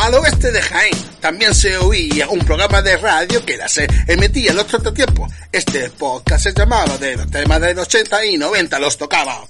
Al oeste de Jaén también se oía un programa de radio que se emitía en los tiempos. Este podcast se llamaba de los temas de los 80 y 90 los tocaba.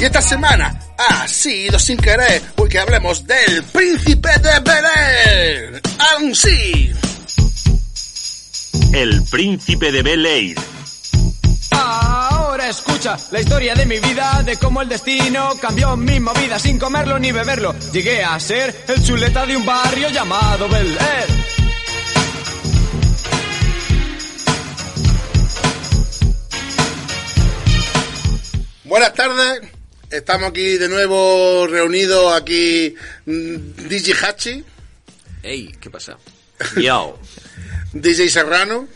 Y esta semana ha sido sin querer porque hablemos del príncipe de Bel Air. Aún sí. El príncipe de Bel Air. Ahora escucha la historia de mi vida, de cómo el destino cambió mi movida sin comerlo ni beberlo. Llegué a ser el chuleta de un barrio llamado Bel Air. Buenas tardes. Estamos aquí de nuevo reunidos aquí mm, DJ Hachi, Ey, ¿qué pasa? Yo. DJ Serrano,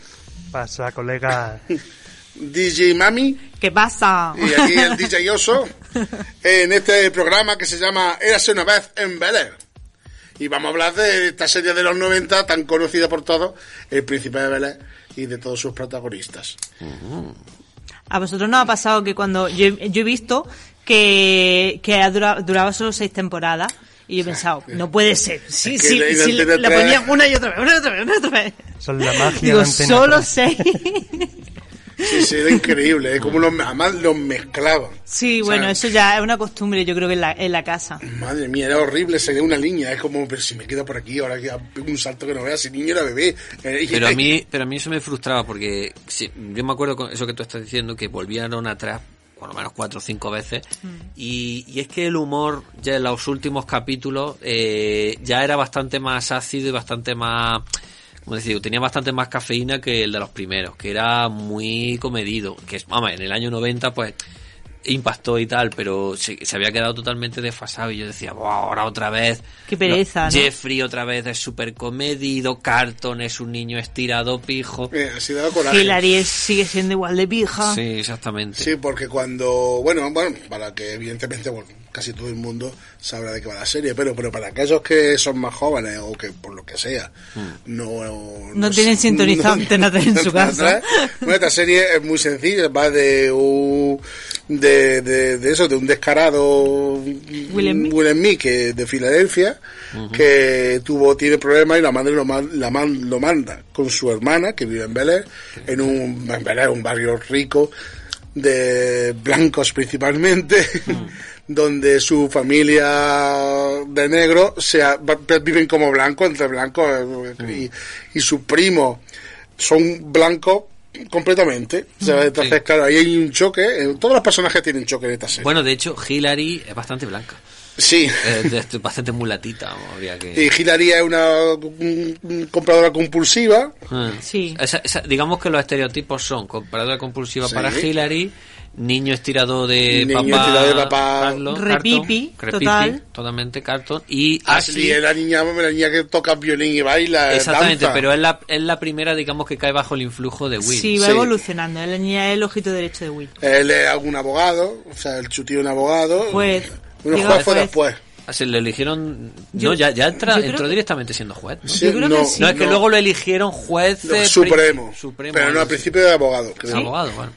Pasa, colega. DJ Mami ¿Qué pasa? y aquí el DJ Oso en este programa que se llama Érase una vez en Bel Air. Y vamos a hablar de esta serie de los 90 tan conocida por todos, El Príncipe de Bel Air y de todos sus protagonistas. A vosotros nos ha pasado que cuando yo, yo he visto que, que ha dura- duraba solo seis temporadas y yo he pensado, no puede ser. Sí, Es que sí, la- sí, la la ponían una y otra vez, una y otra vez, una y otra vez. Son la magia Digo, de solo 3. seis. Sí, sí, era increíble, ¿eh? como los, además los mezclaban. Sí, O sea, bueno, eso ya es una costumbre, yo creo que en la, en la casa. Madre mía, era horrible, sería una línea, es como, pero si me quedo por aquí, ahora que pego un salto que no veas, si niño era bebé. Eh, Pero a mí, pero a mí eso me frustraba porque sí, yo me acuerdo con eso que tú estás diciendo que volvieron atrás por lo menos cuatro o cinco veces. Y, y es que el humor ya en los últimos capítulos eh, ya era bastante más ácido y bastante más como decir, tenía bastante más cafeína que el de los primeros, que era muy comedido, que es, vamos, en el año 90 pues impactó y tal, pero se, se había quedado totalmente desfasado y yo decía, "Buah, ahora otra vez. Qué pereza, ¿no? Jeffrey otra vez es súper comedido, Carton es un niño estirado, pijo. Eh, así daba coraje. Hillary sigue siendo igual de pija. Sí, exactamente. Sí, porque cuando, bueno, bueno, para que evidentemente bueno, casi todo el mundo sabrá de qué va la serie, pero, pero para aquellos que son más jóvenes o que por lo que sea no No tienen sintonizado Antena 3 en su casa. Bueno, esta serie es muy sencilla, va de un de, de, de eso, de un descarado Will Smith. Will Smith, que de Filadelfia, que tuvo tiene problemas y la madre lo, man- la man- lo manda con su hermana que vive en Bel Air, en un en Bel Air, un barrio rico de blancos principalmente, donde su familia de negro se va- viven como blancos, entre blancos, eh, y, y sus primos son blancos completamente. O sea, entonces, Sí. claro, ahí hay un choque. eh, Todos los personajes tienen choque en esta serie. Bueno, de hecho, Hillary es bastante blanca. sí. Es de- bastante mulatita, vamos, habría que... Y Hillary es una un- un compradora compulsiva. Ah. Sí. Esa- esa- digamos que los estereotipos son compradora compulsiva Sí. para Hillary, niño estirado de Niño papá, estirado de papá. Carlos, Repipi, Carton, total. totalmente Carton, y Ashley Ashley, es la niña, la niña que toca violín y baila. exactamente, danza. pero es la, es la primera, digamos, que cae bajo el influjo de Will. Sí, va Sí. evolucionando. La niña es el ojito derecho de Will. Él es algún abogado, o sea, el chutío es un abogado. Bueno, Digo, juez fue después. Así le eligieron, Yo- no, ya, ya entra- entró que- directamente siendo juez, ¿no? Sí, Yo creo que no, sí. No, es que no. luego lo eligieron juez No, eh, supremo, supremo, pero no al principio de abogado. creo. Abogado, bueno.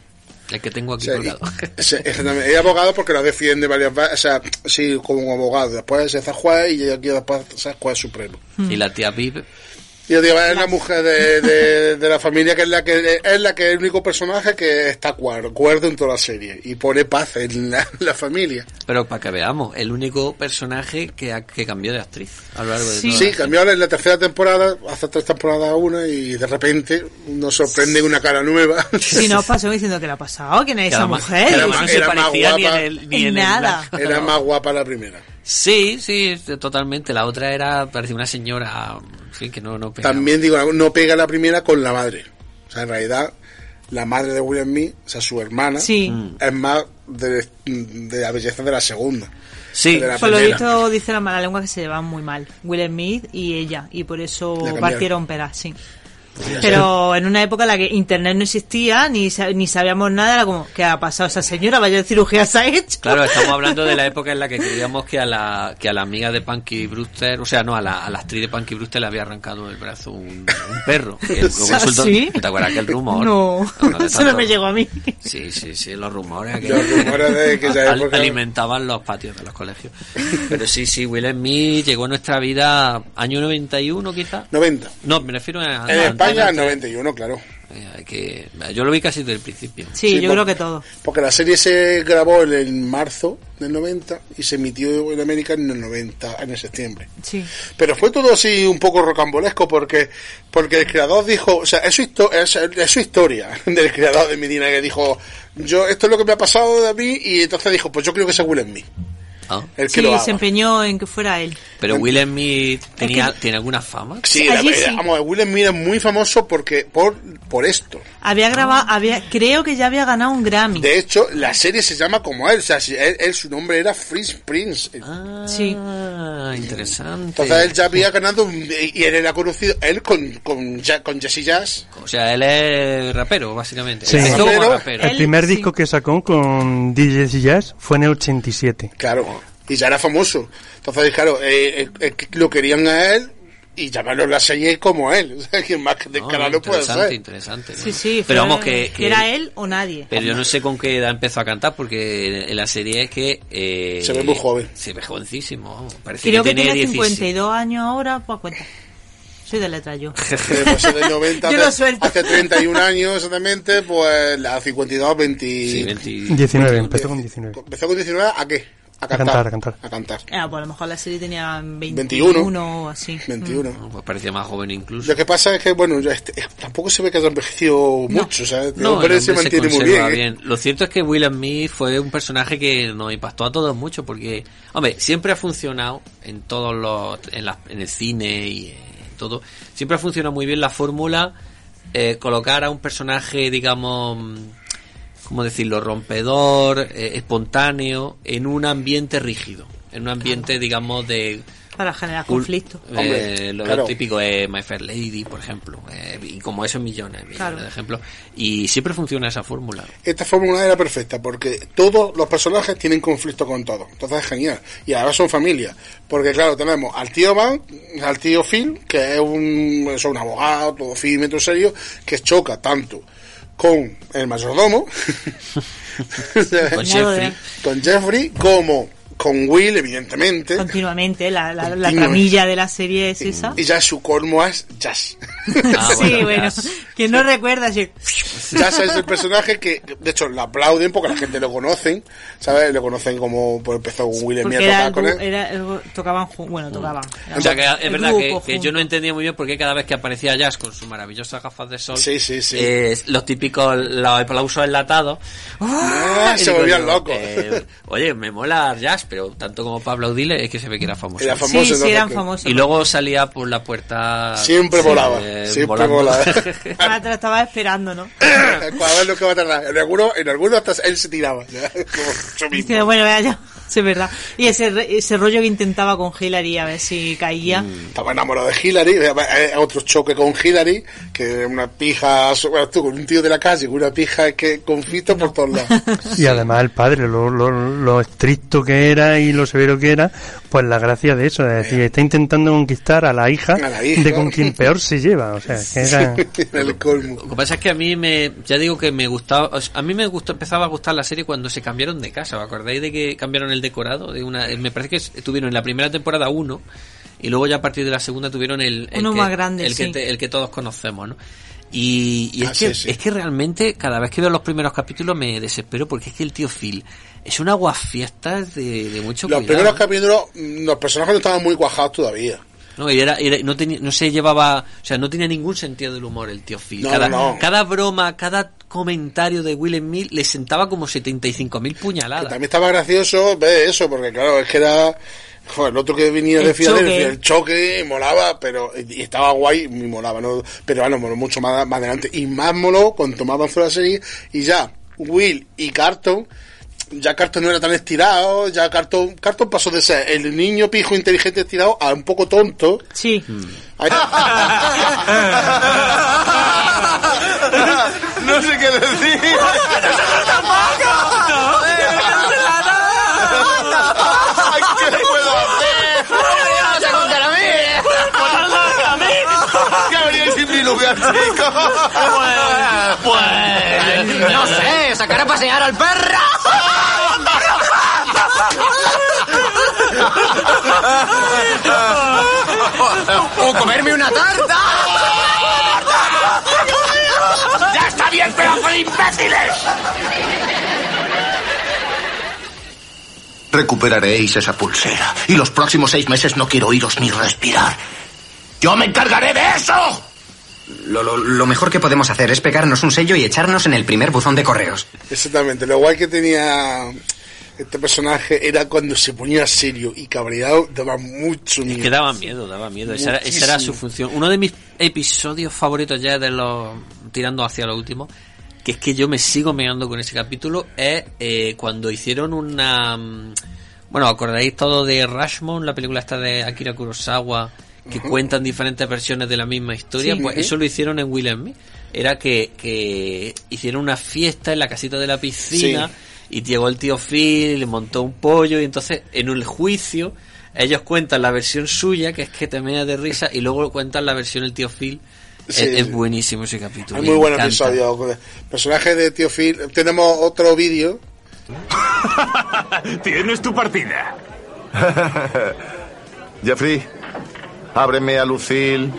El que tengo O aquí sea, colgado. es abogado porque lo defiende varias veces, o sea, sí, como abogado. Después se hace juez y aquí después se hace juez supremo. Y la tía Viv, yo digo, es la mujer de, de, de la familia que es la que es la que es el único personaje que está cuerdo, cuerdo en toda la serie y pone paz en la, la familia. Pero para que veamos, el único personaje que, ha- que cambió de actriz a lo largo de Sí. toda Sí, la- cambió en la tercera temporada, hace tres temporadas una y de repente nos sorprende una cara nueva. Si no pasó diciendo que le ha pasado, ¿quién es Que esa mujer? Era más- no se era más parecía ni en guapa. el, ni En en el nada. Era más guapa la primera. Sí, sí, totalmente. La otra era, parecía una señora, en fin, que no, no pegaba. También digo, no pega la primera con la madre. O sea, en realidad, la madre de William Smith, o sea, su hermana, Sí. es más de, de la belleza de la segunda. Sí, Por lo visto dice la mala lengua que se llevan muy mal. Will Smith y ella. Y por eso partieron peras, sí. Pero en una época en la que internet no existía, ni, ni sabíamos nada, era como, ¿qué ha pasado esa señora? Vaya cirugía se ha hecho. Claro, estamos hablando de la época en la que creíamos que a la, que a la amiga de Punky Brewster, o sea, no, a la, a la actriz de Punky Brewster le había arrancado el brazo un, un perro. Que ¿Ah, resultó- sí? ¿Te acuerdas que el rumor? No, eso no me llegó a mí. Sí, sí, sí, los rumores que, Los rumores de que al- época- alimentaban los patios de los colegios. Pero sí, sí, Will Smith llegó a nuestra vida año 91 quizá. 90. No, me refiero a... En a- España, en 91, claro. Que, yo lo vi casi desde el principio. Sí, Sí, yo por- creo que todo. Porque la serie se grabó en, el marzo del 90 y se emitió en América en el 90, en el septiembre. Sí. Pero fue todo así un poco rocambolesco porque porque el creador dijo, o sea, es su, histo- es, es su historia del creador de Medina que dijo, yo esto es lo que me ha pasado de mí y entonces dijo, pues yo creo que se Will Smith, Ah. el que Sí, lo haga. se empeñó en que fuera él. Pero Will Smith tenía, que- tiene alguna fama. Sí, la- sí. vamos, Will Smith es muy famoso porque por por esto. Había grabado, había, creo que ya había ganado un Grammy. De hecho, la serie se llama como él, o sea, si él, él- su nombre era Freeze Prince. Ah, Sí. interesante. Entonces él ya había ganado y él era conocido, él con, con, con Jesse Jazz. O sea, él es rapero, básicamente. Sí. Como Rapero. rapero. El Él, primer sí. disco que sacó con DJ Jazz fue en el 87. Claro, y ya era famoso. Entonces, claro, eh, eh, eh, lo querían a él y llamarlo la serie como él. O sea, que más que No, no puede interesante, ser. interesante. Sí, sí. Pero vamos, que, que- Era él o nadie. Pero yo no sé con qué edad empezó a cantar, porque en la serie es que... eh, Se ve muy joven. Se ve jovencísimo. vamos. Parece Creo que tiene tiene 16. 52 años ahora, pues cuenta. Soy de letra yo. Que después en el 90, Yo lo hace, suelto. hace 31 años exactamente, pues la 52, 20... Sí, 20 19, empezó con 19. ¿Empezó con 19 a qué? A cantar. a cantar. A cantar. Ah, pues a lo mejor la serie tenía 21, 21. o así. 21. No, pues parecía más joven incluso. Lo que pasa es que, bueno, ya este- tampoco se ve que haya envejecido mucho, ¿sabes? El No, hombre el se mantiene muy conserva bien. ¿eh? Lo cierto es que Will Smith fue un personaje que nos impactó a todos mucho porque, hombre, siempre ha funcionado en todos los, en, la- en el cine y en todo, siempre ha funcionado muy bien la fórmula eh, colocar a un personaje, digamos, ¿cómo decirlo?, rompedor, eh, espontáneo, en un ambiente rígido, en un ambiente, digamos, de Para generar Cool. conflicto. Eh, Hombre, lo claro. típico es My Fair Lady, por ejemplo. eh, y como eso millones, millones Claro. de ejemplos. Y siempre funciona esa fórmula. Esta fórmula era perfecta porque todos los personajes tienen conflicto con todos. Entonces es genial. Y ahora son familia. Porque claro, tenemos al tío Van, al tío Phil, que es un, es un abogado, todo firme, todo serio, que choca tanto con el mayordomo, Con Jeffrey. con Jeffrey, como con Will, evidentemente. Continuamente, la, la, la tramilla de la serie es esa. Y ya su colmo es Jazz. Ah, sí, bueno, ya. que no recuerda si Jazz es el personaje que, de hecho, lo aplauden porque la gente lo conocen, ¿sabes? Lo conocen como, pues empezó con Will Smith porque a era, tocar con él. era tocaban bueno tocaban O sea, que es verdad que, que yo no entendía muy bien por qué cada vez que aparecía Jazz con sus maravillosas gafas de sol, Sí, sí, sí. eh, los típicos los aplausos enlatados, Ah, y se volvían locos. eh, oye, me mola Jazz, pero tanto como para aplaudirle es que se ve que era famoso. Era sí famoso, sí entonces, eran famosos Y luego salía por la puerta. Siempre sí, volaba, eh, siempre volaba. Ah, te la estaba esperando no Para ver lo que va a tardar. En algunos, en algunos hasta él se tiraba. Como yo mismo. Dice, bueno vaya ya sí, es verdad y ese, ese rollo que intentaba con Hillary a ver si caía Estaba enamorado de Hillary. eh, eh, Otro choque con Hillary. Que una pija. Bueno, tú con un tío de la calle, con una pija que conflicto por todos lados. Y además el padre, lo, lo, lo estricto que era y lo severo que era, pues la gracia de eso, es decir, está intentando conquistar a la hija, A la hija. de con quien peor se lleva, o sea, que era... El colmo. Lo que pasa es que a mí me, ya digo que me gustaba, o sea, a mí me gustó, empezaba a gustar la serie cuando se cambiaron de casa. ¿Os acordáis de que cambiaron el decorado? De una, me parece que estuvieron en la primera temporada uno y luego ya a partir de la segunda tuvieron el, el Uno que, más grande, el, que sí. te- el que todos conocemos, ¿no? Y, y es, Ah, que, sí, sí. es que realmente cada vez que veo los primeros capítulos me desespero porque es que el tío Phil es un aguafiestas de, de mucho Los cuidado. primeros capítulos, mm, los personajes no estaban muy cuajados todavía. No, y era, era- no, tenía, no se llevaba, o sea, no tenía ningún sentido del humor el tío Phil. No, cada, no, cada broma, cada comentario de Will Smith le sentaba como 75.000 Que puñaladas. también estaba gracioso ver eso, porque claro, es que era joder, el otro que venía de El Filadelfia, choque. el choque, molaba, pero y estaba guay, y molaba, ¿no? Pero bueno, moló mucho más, más adelante. Y más moló cuando más avanzó la serie, y ya, Will y Carton, ya Carton no era tan estirado, ya Carton, Carton pasó de ser el niño pijo inteligente estirado a un poco tonto. Sí. Ahí- No sé qué decir. ¿Qué lugar, chico? Pues, no sé, sacar a pasear al perro. O comerme una tarta. ¡Ya está bien, pedazo de imbéciles! Recuperaréis esa pulsera. Y los próximos seis meses no quiero oíros ni respirar. ¡Yo me encargaré de eso! Lo, lo- lo mejor que podemos hacer es pegarnos un sello y echarnos en el primer buzón de correos. Exactamente, lo guay que tenía este personaje era cuando se ponía serio y cabreado, daba mucho miedo. Es que daba miedo, daba miedo. Esa era, esa era su función. Uno de mis episodios favoritos ya de los tirando hacia lo último, que es que yo me sigo meando con ese capítulo, es eh, cuando hicieron una... mm, Bueno, acordáis todo de Rashomon, la película esta de Akira Kurosawa, que cuentan diferentes versiones de la misma historia, Sí. pues eso lo hicieron en Will and Me. Era que, que hicieron una fiesta en la casita de la piscina y llegó el tío Phil, le montó un pollo y entonces en el juicio ellos cuentan la versión suya, que es que te meas de risa, y luego cuentan la versión del tío Phil. Sí, es, es buenísimo ese capítulo. Me muy buen encanta. episodio. Personaje de Tío Phil. Tenemos otro vídeo. Tienes tu partida. Jeffrey, ábreme a Lucille.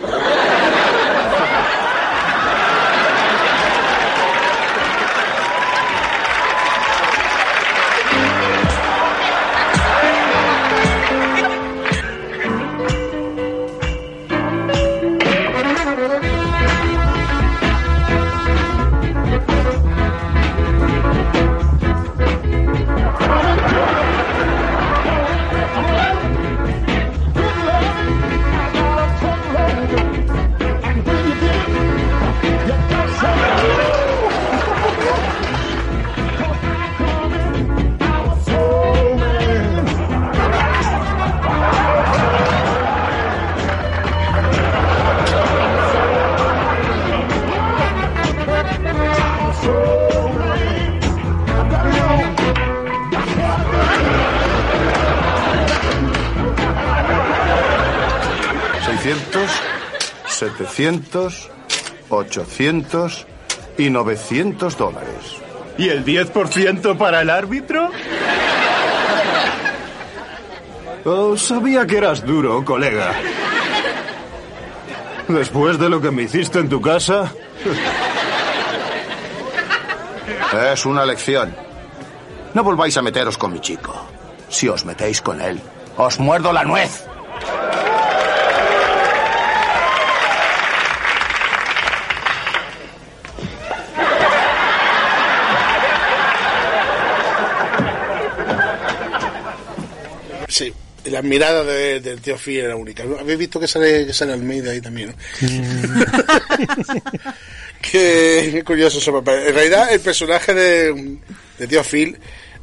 ¿700? ¿800? Y 900 dólares. ¿Y el 10% para el árbitro? Oh, sabía que eras duro, colega. Después de lo que me hiciste en tu casa, Es una lección. No volváis a meteros con mi chico. Si os metéis con él, os muerdo la nuez. Sí. Y las miradas de- del tío Phil era única. ¿Habéis visto que sale, que sale Almeida ahí también? ¿no? Qué curioso ese papel. En realidad, el personaje de, de tío Phil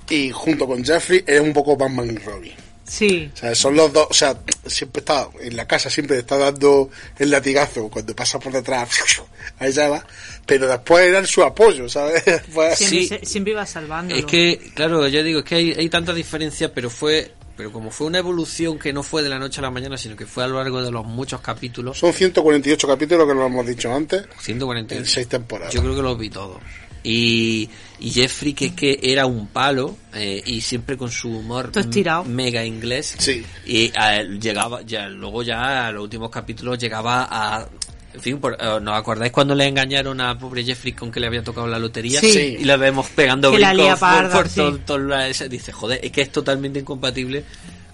y junto con Jeffrey es un poco Batman y Robin. Sí. O sea, son los dos, o sea, siempre está en la casa, siempre está dando el latigazo cuando pasa por detrás, ahí ya va, pero después era su apoyo, ¿sabes? Pues, Siempre, Sí. se- siempre iba salvándolo. Es que, claro, yo digo, es que hay, hay tanta diferencia, pero fue pero como fue una evolución que no fue de la noche a la mañana, sino que fue a lo largo de los muchos capítulos, son 148 capítulos que lo hemos dicho antes, 148. en seis temporadas. Yo creo que los vi todos. Y, y Jeffrey, que es que era un palo, eh, y siempre con su humor mega inglés. Sí. Y a él llegaba, ya, luego ya a los últimos capítulos llegaba a. En fin, por- eh, ¿nos acordáis cuando le engañaron a pobre Jeffrey con que le había tocado la lotería? Sí. Y le vemos pegando Que la brincos lía por- parda, por, sí. todo- todo la- ese- Dice, joder, es que es totalmente incompatible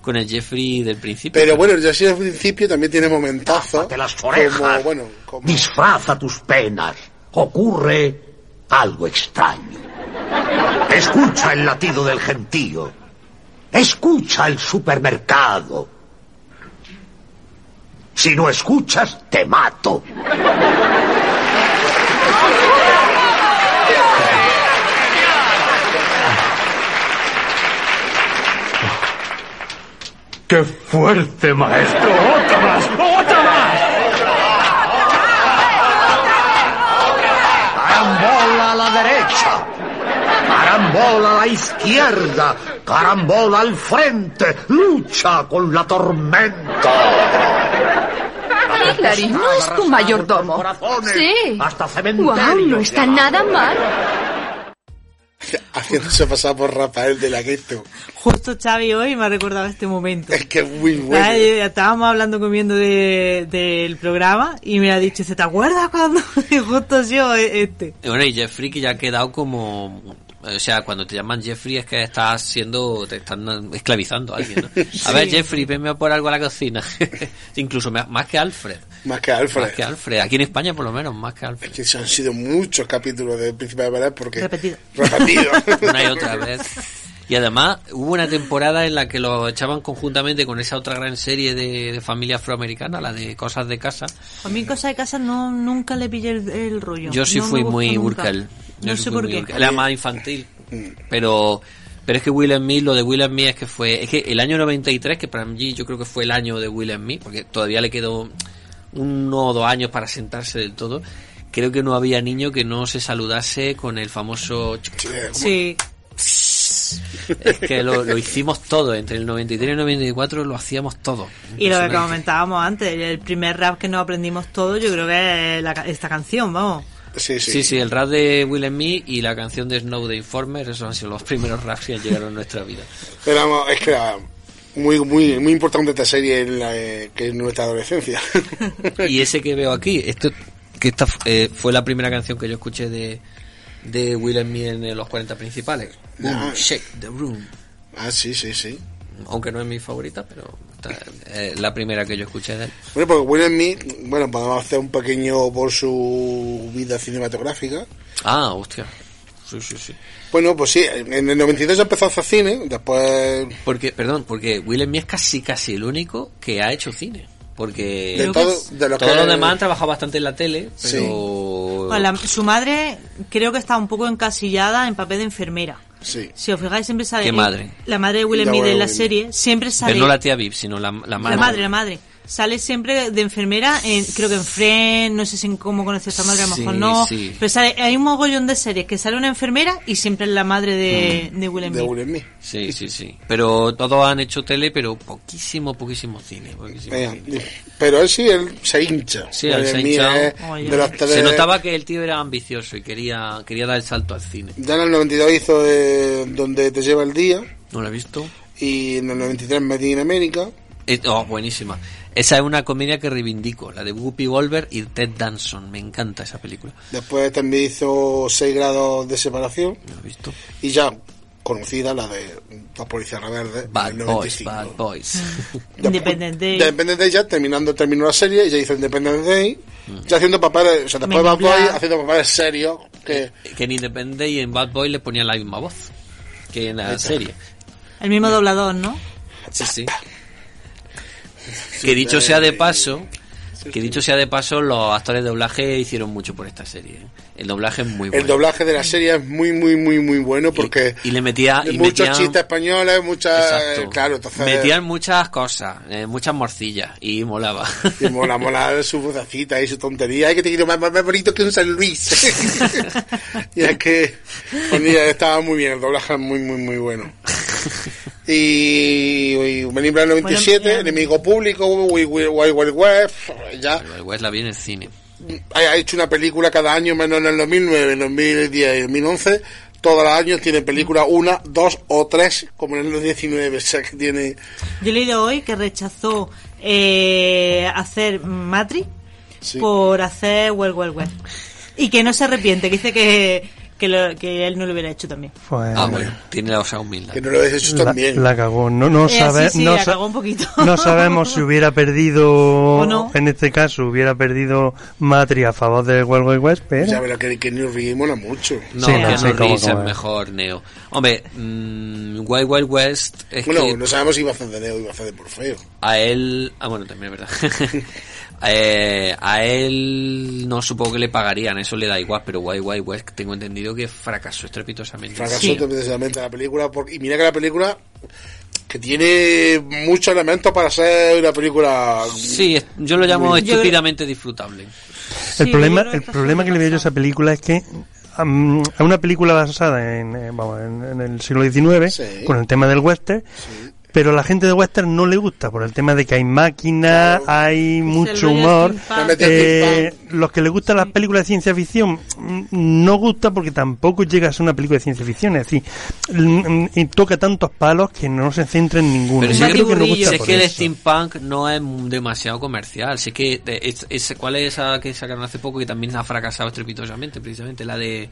con el Jeffrey del principio. Pero bueno, ya sí al principio también tiene momentazos. Tápate las orejas. Como, bueno, como... Disfraza tus penas. Ocurre algo extraño. Escucha el latido del gentío. Escucha el supermercado. Si no escuchas, te mato. ¡Qué fuerte, maestro! ¡Otra más! ¡Otra más! Carambola a la derecha. Carambola a la izquierda. Carambola al frente. Lucha con la tormenta. Hillary, ¿no es tu mayordomo? Sí. Hasta Wow, cementerios. no está nada mal. Haciéndose pasar por Rafael de la Gueto. Justo Xavi hoy me ha recordado este momento. Es que es muy bueno. Ah, Estábamos hablando comiendo de- del programa y me ha dicho, ¿se te acuerdas cuando Y justo yo este? Y Bueno, y Jeffrey que ya ha quedado como... O sea, cuando te llaman Jeffrey es que estás siendo... Te están esclavizando a alguien, ¿no? A ver. Jeffrey, venme a por algo a la cocina. Incluso más que Alfred. Más que Alfred. Más que Alfred. Aquí en España, por lo menos, más que Alfred. Que se han sido muchos capítulos de Príncipe de Bel porque... Repetido. Repetido. Una y otra vez. Y además hubo una temporada en la que lo echaban conjuntamente con esa otra gran serie de, de familia afroamericana, la de Cosas de Casa. A mí cosa de casa no nunca le pillé el, el rollo. Yo sí No fui muy nunca. No sé por qué. Era más infantil. Pero pero es que Will Smith, lo de Will Smith es que fue... Es que el año 93, que para mí yo creo que fue el año de Will Smith, porque todavía le quedó uno o dos años para sentarse del todo, creo que no había niño que no se saludase con el famoso... Sí. Es que lo, lo hicimos todo, entre el 93 y el 94 lo hacíamos todo. Y lo que comentábamos antes, el primer rap que nos aprendimos todos, yo creo que es la ca- esta canción, vamos. Sí, Sí, sí, el rap de Will Smith y la canción de Snow de Informer, esos han sido los primeros raps que llegaron a nuestra vida. Pero es que era muy, muy, muy importante esta serie en la, eh, que es nuestra adolescencia. Y ese que veo aquí, esto que esta eh, fue la primera canción que yo escuché de, de Will Smith en eh, los 40 principales. Boom, Ah. Shake the Room. ah, sí, sí, sí. Aunque no es mi favorita, pero eh, la primera que yo escuché de él. Bueno, porque Will Smith, bueno, podemos hacer un pequeño por su vida cinematográfica. Ah, hostia. Sí, sí, sí. Bueno, pues sí, en el 93 empezó a hacer cine, después... Porque, perdón, porque Will Smith es casi casi el único que ha hecho cine. Porque De todo- de los todos que- los demás han trabajado bastante en la tele, Sí. pero... Bueno, la- su madre creo que está un poco encasillada en papel de enfermera. Sí. Si os fijáis, siempre sale. ¿Qué madre? La madre de Will Smith en de la serie siempre sale. Pero no la tía Viv, sino la, la madre. La madre, la madre. Sale siempre de enfermera, en, creo que en Friends, no sé si en cómo conoce a esta madre, a lo mejor Sí, no. sí. Pero sale, hay un mogollón de series que sale una enfermera y siempre es la madre de, de Will Smith. De Will Smith. Sí, sí, sí. Pero todos han hecho tele, pero poquísimo, poquísimo cine. poquísimo cine. pero él sí, él se hincha. Sí, él se ha Smith hinchado. es Oye. de los tres- Se notaba que el tío era ambicioso y quería, quería dar el salto al cine. Ya en el 92 hizo eh, Donde te lleva el día ¿No lo he visto? y en el 93 Made in America. Eh, oh, buenísima. Esa es una comedia que reivindico, la de Whoopi Goldberg y Ted Danson. Me encanta esa película. Después también hizo 6 grados de separación ¿No lo he visto? y ya conocida la de La Policía Rebelde. Bad Boys, 95. Bad Boys. Independent Day. Independent Day ya terminando terminó la serie, ya hizo Independent Day, ya haciendo papeles, o sea, después Men Bad. Boys haciendo papeles serios que que en Independent y en Bad Boys le ponían la misma voz que en la serie. El mismo doblador, ¿no? Sí, sí. Que dicho sea de paso, que dicho sea de paso, los actores de doblaje hicieron mucho por esta serie. ¿eh? El doblaje es muy bueno. el doblaje de la serie es muy muy muy muy bueno porque y le metía y muchos metían- chistes españoles, muchas Exacto. claro, entonces metían muchas cosas, eh, muchas morcillas y molaba. y mola mola su vocecita y su tontería, ay que te quiero más, más, más bonito que un San Luis. y es que ponía, estaba muy bien, el doblaje es muy muy muy bueno. Y, y Menin Black 97, Bueno, enemigo público, Wild Wild Wild West, ya El West la vi en el cine. ha hecho una película cada año, menos en el 2009, en el 2010 y el 2011. Todos los años tiene película una, dos o tres, como en el 19. O sea que tiene. Yo he leído hoy que rechazó eh, hacer Matrix por hacer Well Well Well. Y que no se arrepiente, que dice que, que, lo- que él no lo hubiera hecho también. Pues, Ah, bueno, tiene la osa humildad. Que no lo habéis hecho la, también. la cagó. No, no, Eh, sabe- sí, sí, no, la cagó un poquito. no sabemos si hubiera perdido, O no. en este caso, hubiera perdido Matri a favor de Wild Wild West, pero... Ya verás que, que New mola mucho. No, Sí, no, Keanu sí, cómo, es mejor Neo. Hombre, mm, Wild Wild West es Bueno, que no sabemos si iba a hacer de Neo o iba a hacer de Morfeo. a él... Ah, bueno, también es verdad. Eh, a él no supongo que le pagarían, eso le da igual, pero Wild Wild West tengo entendido que fracasó estrepitosamente. Fracasó Sí. precisamente la película. y mira que la película que tiene muchos elementos para ser una película. Sí, yo lo llamo estúpidamente disfrutable. El problema, el que problema que le veo yo a esa película es que a una película basada en, eh, vamos, en, en el siglo XIX, Sí. con el tema del western, pero a la gente de western no le gusta por el tema de que hay máquinas, hay mucho humor. Eh, los que les gustan las películas de ciencia ficción mm, no gusta porque tampoco llega a ser una película de ciencia ficción, es decir, mm, y toca tantos palos que no se centra en ninguno. Pero Yo creo que no gusta Si es por que el eso. steampunk no es demasiado comercial. Si es que es- es- ¿cuál es esa que sacaron hace poco que también ha fracasado estrepitosamente? Precisamente la de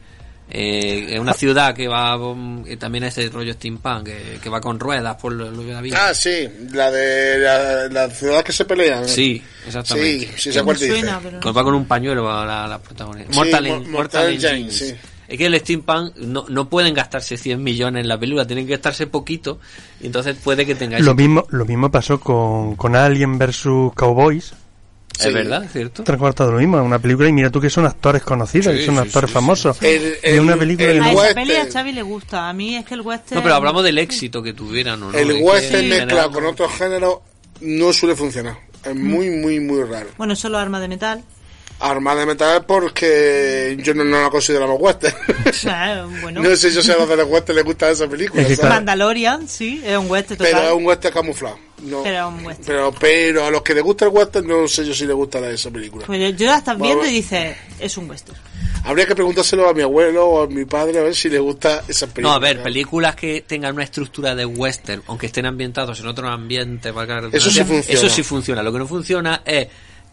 eh, una ciudad que va um, que también es el rollo steampunk que, que va con ruedas por lo, la vida. Ah, sí, la de la, la ciudad que se pelean. sí, sí, exactamente. sí, me dice. suena, pero Pues va con un pañuelo a la, la protagonista. Sí, Mortal, Mortal Mortal sí. Es que el steampunk no, no pueden gastarse 100 millones en la película, tienen que gastarse poquito y entonces puede que tengáis... Lo mismo, lo mismo pasó con, con Alien versus Cowboys. Es Sí. verdad, ¿cierto? Tres cuartos de lo mismo, una película y mira tú que son actores conocidos, Sí, que son sí, actores sí, famosos. El- una película el A esa peli a Xavi le gusta. A mí es que el western... No, pero hablamos del éxito que tuvieran, ¿o ¿no? El Es western mezclado con otros géneros no suele funcionar. Es Mm. muy, muy, muy raro. Bueno, solo arma de metal. Armada de metal porque yo no, no la consideramos western. Ah, bueno. no sé yo si a los de los western les gusta esa película. Es que ¿sabes? Mandalorian, sí, es un western total. Pero es un western camuflado. No. Pero es un western. Pero, pero a los que les gusta el western no sé yo si les gusta esa película. Pues yo, yo la estás viendo y dices, es un western. Habría que preguntárselo a mi abuelo o a mi padre a ver si les gusta esa película. No, a ver, películas que tengan una estructura de western, aunque estén ambientados en otro ambiente, valga la Eso sí funciona. Eso sí funciona. Lo que no funciona es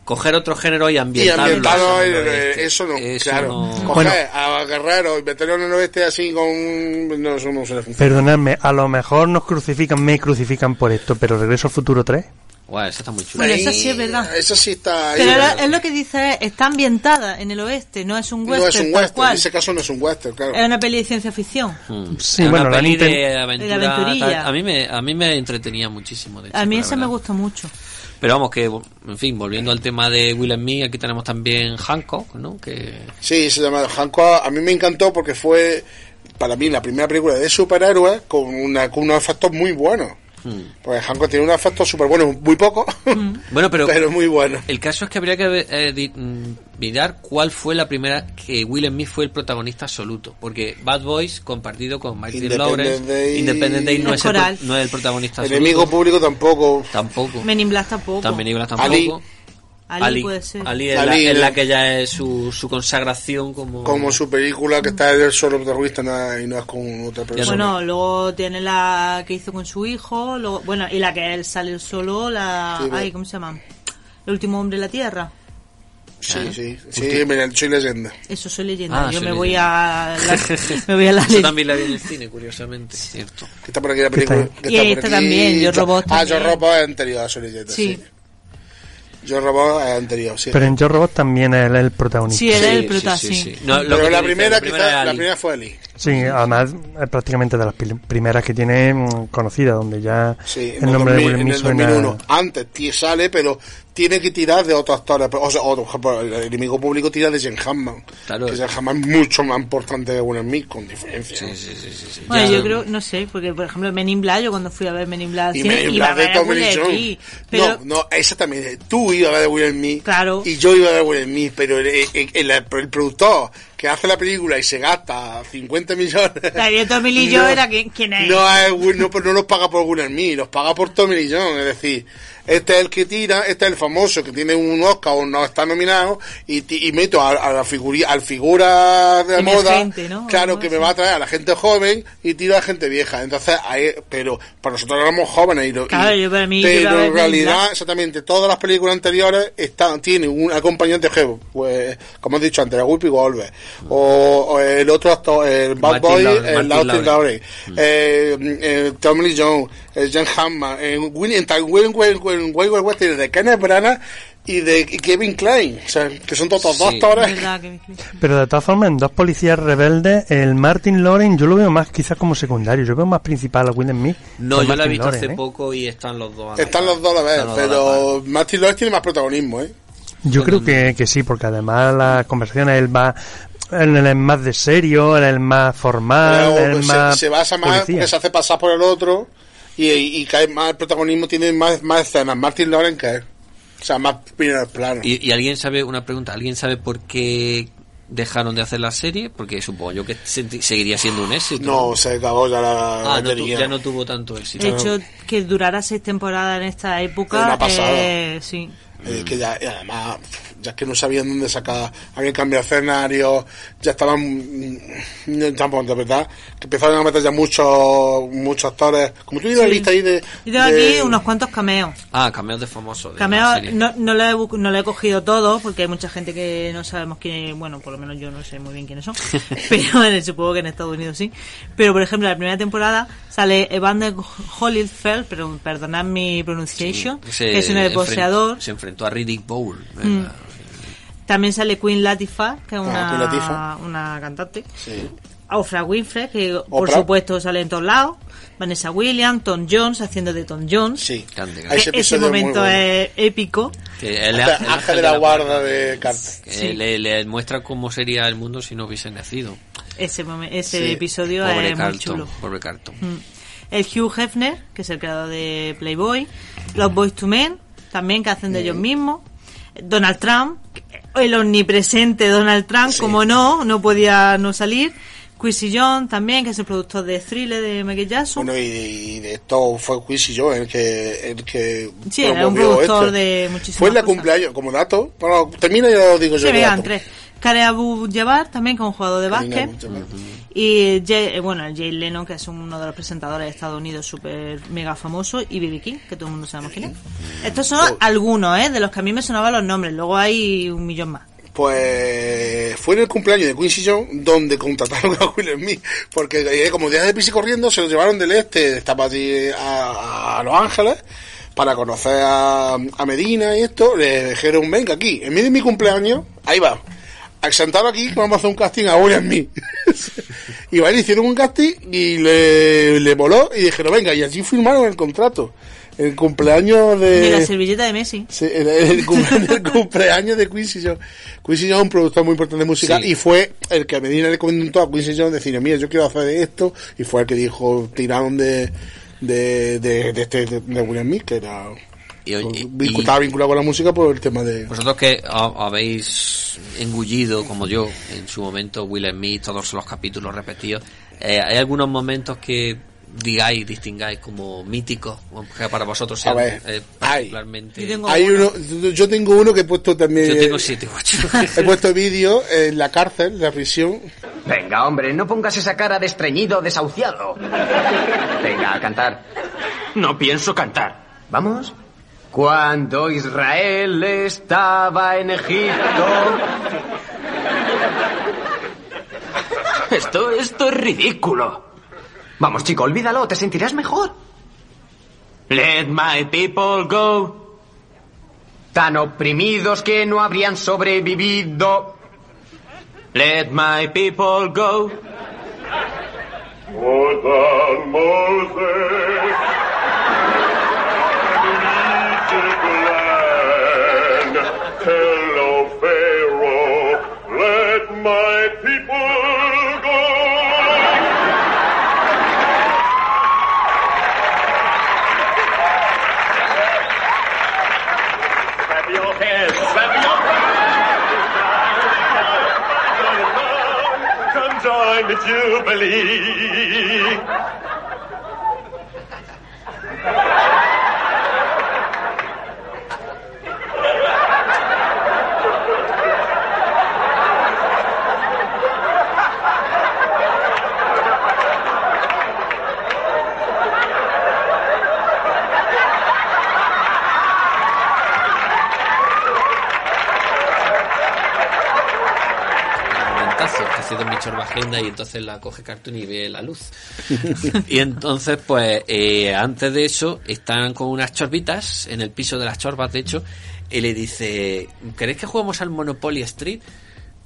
coger otro género y Y ambientarlo. ambientado, en en- el oeste. eso no, Eso claro. no- Coger Bueno. a Guerrero y meterlo en el oeste así con... No, eso no. Perdonadme, a lo mejor nos crucifican, me crucifican por esto, pero Regreso al Futuro 3. Guau, esa está muy chula. Bueno, esa sí es verdad. Eso sí está ahí. Pero es lo que dice, está ambientada en el oeste, no es un no western es un western, cual. en ese caso no es un western, claro. Es una peli de ciencia ficción. Mm. Sí, Es bueno, una la peli de aventura. De aventurilla. tal. A mí me, a mí me entretenía muchísimo. De A mí esa me gusta mucho. Pero vamos, que, en fin, volviendo al tema de Will Me, aquí tenemos también Hancock, ¿no? Que Sí, se llama Hancock. A mí me encantó porque fue, para mí, la primera película de superhéroes con, una, con unos efectos muy buenos. Hmm. Porque Hancock tiene unos efectos súper buenos, muy pocos, Bueno, pero, pero muy buenos. el caso es que habría que eh, mm, mirar cuál fue la primera que Will Smith fue el protagonista absoluto. Porque Bad Boys, compartido con Michael Independence Lawrence, Day- Independent Day no Es el, no es el protagonista absoluto. Enemigo público tampoco. Tampoco. Men in Black tampoco. También Nicolas tampoco. Ali. Ali, puede ser. Ali es, Ali, la, es la que ya es su, su consagración como... Como su película que está él solo protagonista y no es con otra persona. Bueno, luego tiene la que hizo con su hijo, luego, bueno, y la que él sale solo, la... Sí, ay, ¿cómo se llama? El último hombre de la tierra. sí, sí, sí, mira, soy leyenda. Eso soy leyenda. Ah, Yo soy me voy leyenda. a la, me voy a la Yo leyenda. también la vi en el cine, curiosamente, cierto. Que está por aquí la película. está que Y está por esta aquí. también, Yo, Robot Ah, Yo. Robot es anterior a Soy leyenda, Sí. sí. Yo Robot es anterior, sí. Pero en Yo Robot también él es el protagonista. Sí, él es el Sí, prota, sí, sí. sí, sí. No, lo Pero que la primera, la quizás, primera la Ali. primera fue Ali. Sí, además es prácticamente de las primeras que tiene mm, conocida, donde ya Sí, el nombre de 2000, Will en Smith el suena... 2001. Antes tí- sale, pero tiene que tirar de otros actores. O sea, otro, el enemigo público tira de Jen Hammond. Claro. Que Jen Hammond es mucho más importante que Will Smith, con diferencia. Sí, sí, sí, sí, sí. Bueno, Ya- yo creo, no sé, porque por ejemplo Men in Black, yo cuando fui a ver Men in Black, Y cine, Men in iba a Black de Tommy Will Jones. pero No, no, esa también. Tú ibas a ver Will Smith. Claro. Y yo iba a ver Will Smith, pero el, el- el- el productor que hace la película y se gasta 50 millones. de Tommy Lee Jones era quién, quién es. No, es no, pues no los paga por Will Smith, los paga por Tommy Lee Jones. Es decir, Este es el que tira, este es el famoso que tiene un Oscar o no está nominado y, ti- y meto a, a la figura, al figura de moda, ¿no? claro, que me va a traer a la gente joven y tiro a la gente vieja. Entonces, ahí, pero para nosotros éramos jóvenes y, lo- Claro, y- yo para mí, a pero en realidad, exactamente, todas las películas anteriores están, tienen un acompañante jefe, pues, como he dicho antes, la Whoopi Goldberg, o, o el otro actor, el Bad Martin Boy, el Martin Lawrence. Lawrence, eh, eh, Tommy Lee Jones, Jan Hammond, Winnie, en Will- Will West, de Kenneth Branagh y de Kevin Klein, o sea, que son todos. ¿Verdad que- Pero de todas formas, en dos policías rebeldes, el Martin Lawrence yo lo veo más quizás como secundario. Yo veo más principal a Will Smith. No, que yo la he Martin visto hace ¿eh? poco y están los dos. a la Están par. los dos a la vez, dos pero Martin Lawrence tiene más protagonismo, ¿eh? Yo creo que, que sí, porque además las conversaciones él va él es más de serio, él es el más formal, se, más se basa más porque se hace pasar por el otro y, y cae más el protagonismo tiene más, más escenas Martin Lawrence que él o sea más primer plano ¿Y, y alguien sabe, una pregunta, ¿alguien sabe por qué dejaron de hacer la serie? Porque supongo yo que se- seguiría siendo un éxito. no se acabó ya la Ah, no tu- ya no tuvo tanto éxito. De hecho, que durara seis temporadas en esta Es época, una pasada. eh, sí. Eh, que ya y además ya es que no sabían dónde sacar habían cambiado escenario ya estaban mm, tampoco de verdad que empezaron a meter ya muchos muchos actores como tú tienes la Sí. lista ahí de, Yo tengo de- aquí unos cuantos cameos. Ah, cameos de famosos. de la Cameos, serie. no, no, lo he, no lo he cogido todo porque hay mucha gente que no sabemos quién bueno, por lo menos yo no sé muy bien quiénes son, pero en- supongo que en Estados Unidos sí. Pero por ejemplo, en la primera temporada sale Evander Holyfield, pero perdonad mi pronunciation, que es un boxeador. Se enfrentó a Riddick Bowl. Mm. También sale Queen Latifah, que es Ah, una, una cantante. sí. Oprah Winfrey, que por supuesto sale en todos lados. Vanessa Williams, Tom Jones, haciendo de Tom Jones. sí Grande, Ese grande. Ese, episodio es muy momento bueno. es épico. Que Ángel- el Ángel de la guarda de Carter le, le muestra cómo sería el mundo si no hubiese nacido. Ese, momen- ese Sí. episodio Pobre es muy chulo. Pobre Carlton. Mm. El Hugh Hefner, que es el creador de Playboy. Los Boys to Men, también que hacen de ellos mismos. Donald Trump, el omnipresente Donald Trump, como no, no podía no salir. Quincy Jones también, que es el productor de Thriller de Michael Jackson. Bueno, y, y de esto fue Quincy yo el que, el que Sí, era un productor este. de muchísimas Fue la cosas. cumpleaños, como dato. Bueno, termina y ya lo digo yo. Sí, el vean, dato. tres. Kare Jabbar, también con jugador de básquet. Y Jay- eh, bueno, Jay Leno, que es uno de los presentadores de Estados Unidos súper mega famoso, y B.B. King, que todo el mundo sabemos quién es. Estos son Oh. algunos, ¿eh? De los que a mí me sonaban los nombres. Luego hay un millón más. Pues fue en el cumpleaños de Quincy Jones donde contrataron a Will Smith. Porque eh, como días de pis y corriendo se lo llevaron del este, estaba allí a, a Los Ángeles para conocer a, a Medina y esto. Le dijeron, venga aquí, en medio de mi cumpleaños, ahí va. Sentado aquí que vamos a hacer un casting a Will Smith. y le hicieron un casting y le, le voló y dijeron, venga, y allí firmaron el contrato. El cumpleaños de... De la servilleta de Messi. Sí, el, el cumple- el cumpleaños de Quincy Jones. Quincy Jones es un productor muy importante Sí. y fue el que a Medina le comentó a Quincy Jones decir, mira, yo quiero hacer esto y fue el que dijo, tiraron de de, de, de este de, de Will Smith, que era Y, oye, y- vincu- estaba vinculado con la música por el tema de Vosotros que ha- habéis engullido, como yo, en su momento, Will Smith, todos los capítulos repetidos, eh, ¿hay algunos momentos que digáis, distingáis como míticos, que para vosotros A sean ver, eh, hay. particularmente... Yo tengo Hay uno. yo tengo uno que he puesto también. Yo tengo siete, ocho. He puesto vídeo en la cárcel, en la prisión. Venga, hombre, no pongas esa cara de estreñido desahuciado. Venga, a cantar. No pienso cantar. ¿Vamos? Cuando Israel estaba en Egipto. Esto, esto es ridículo. Vamos, chico, olvídalo, te sentirás mejor. Let my people go. Tan oprimidos que no habrían sobrevivido. Let my people go. Hello, my people go. Clap your hands, clap your hands. Come join the Jubilee. Vistazo, que ha sido Michor Bajenda y entonces la coge Cartoon y ve la luz. y entonces, pues, eh, antes de eso, están con unas chorbitas en el piso de las chorbas, de hecho, y le dice, ¿queréis que juguemos al Monopoly Street?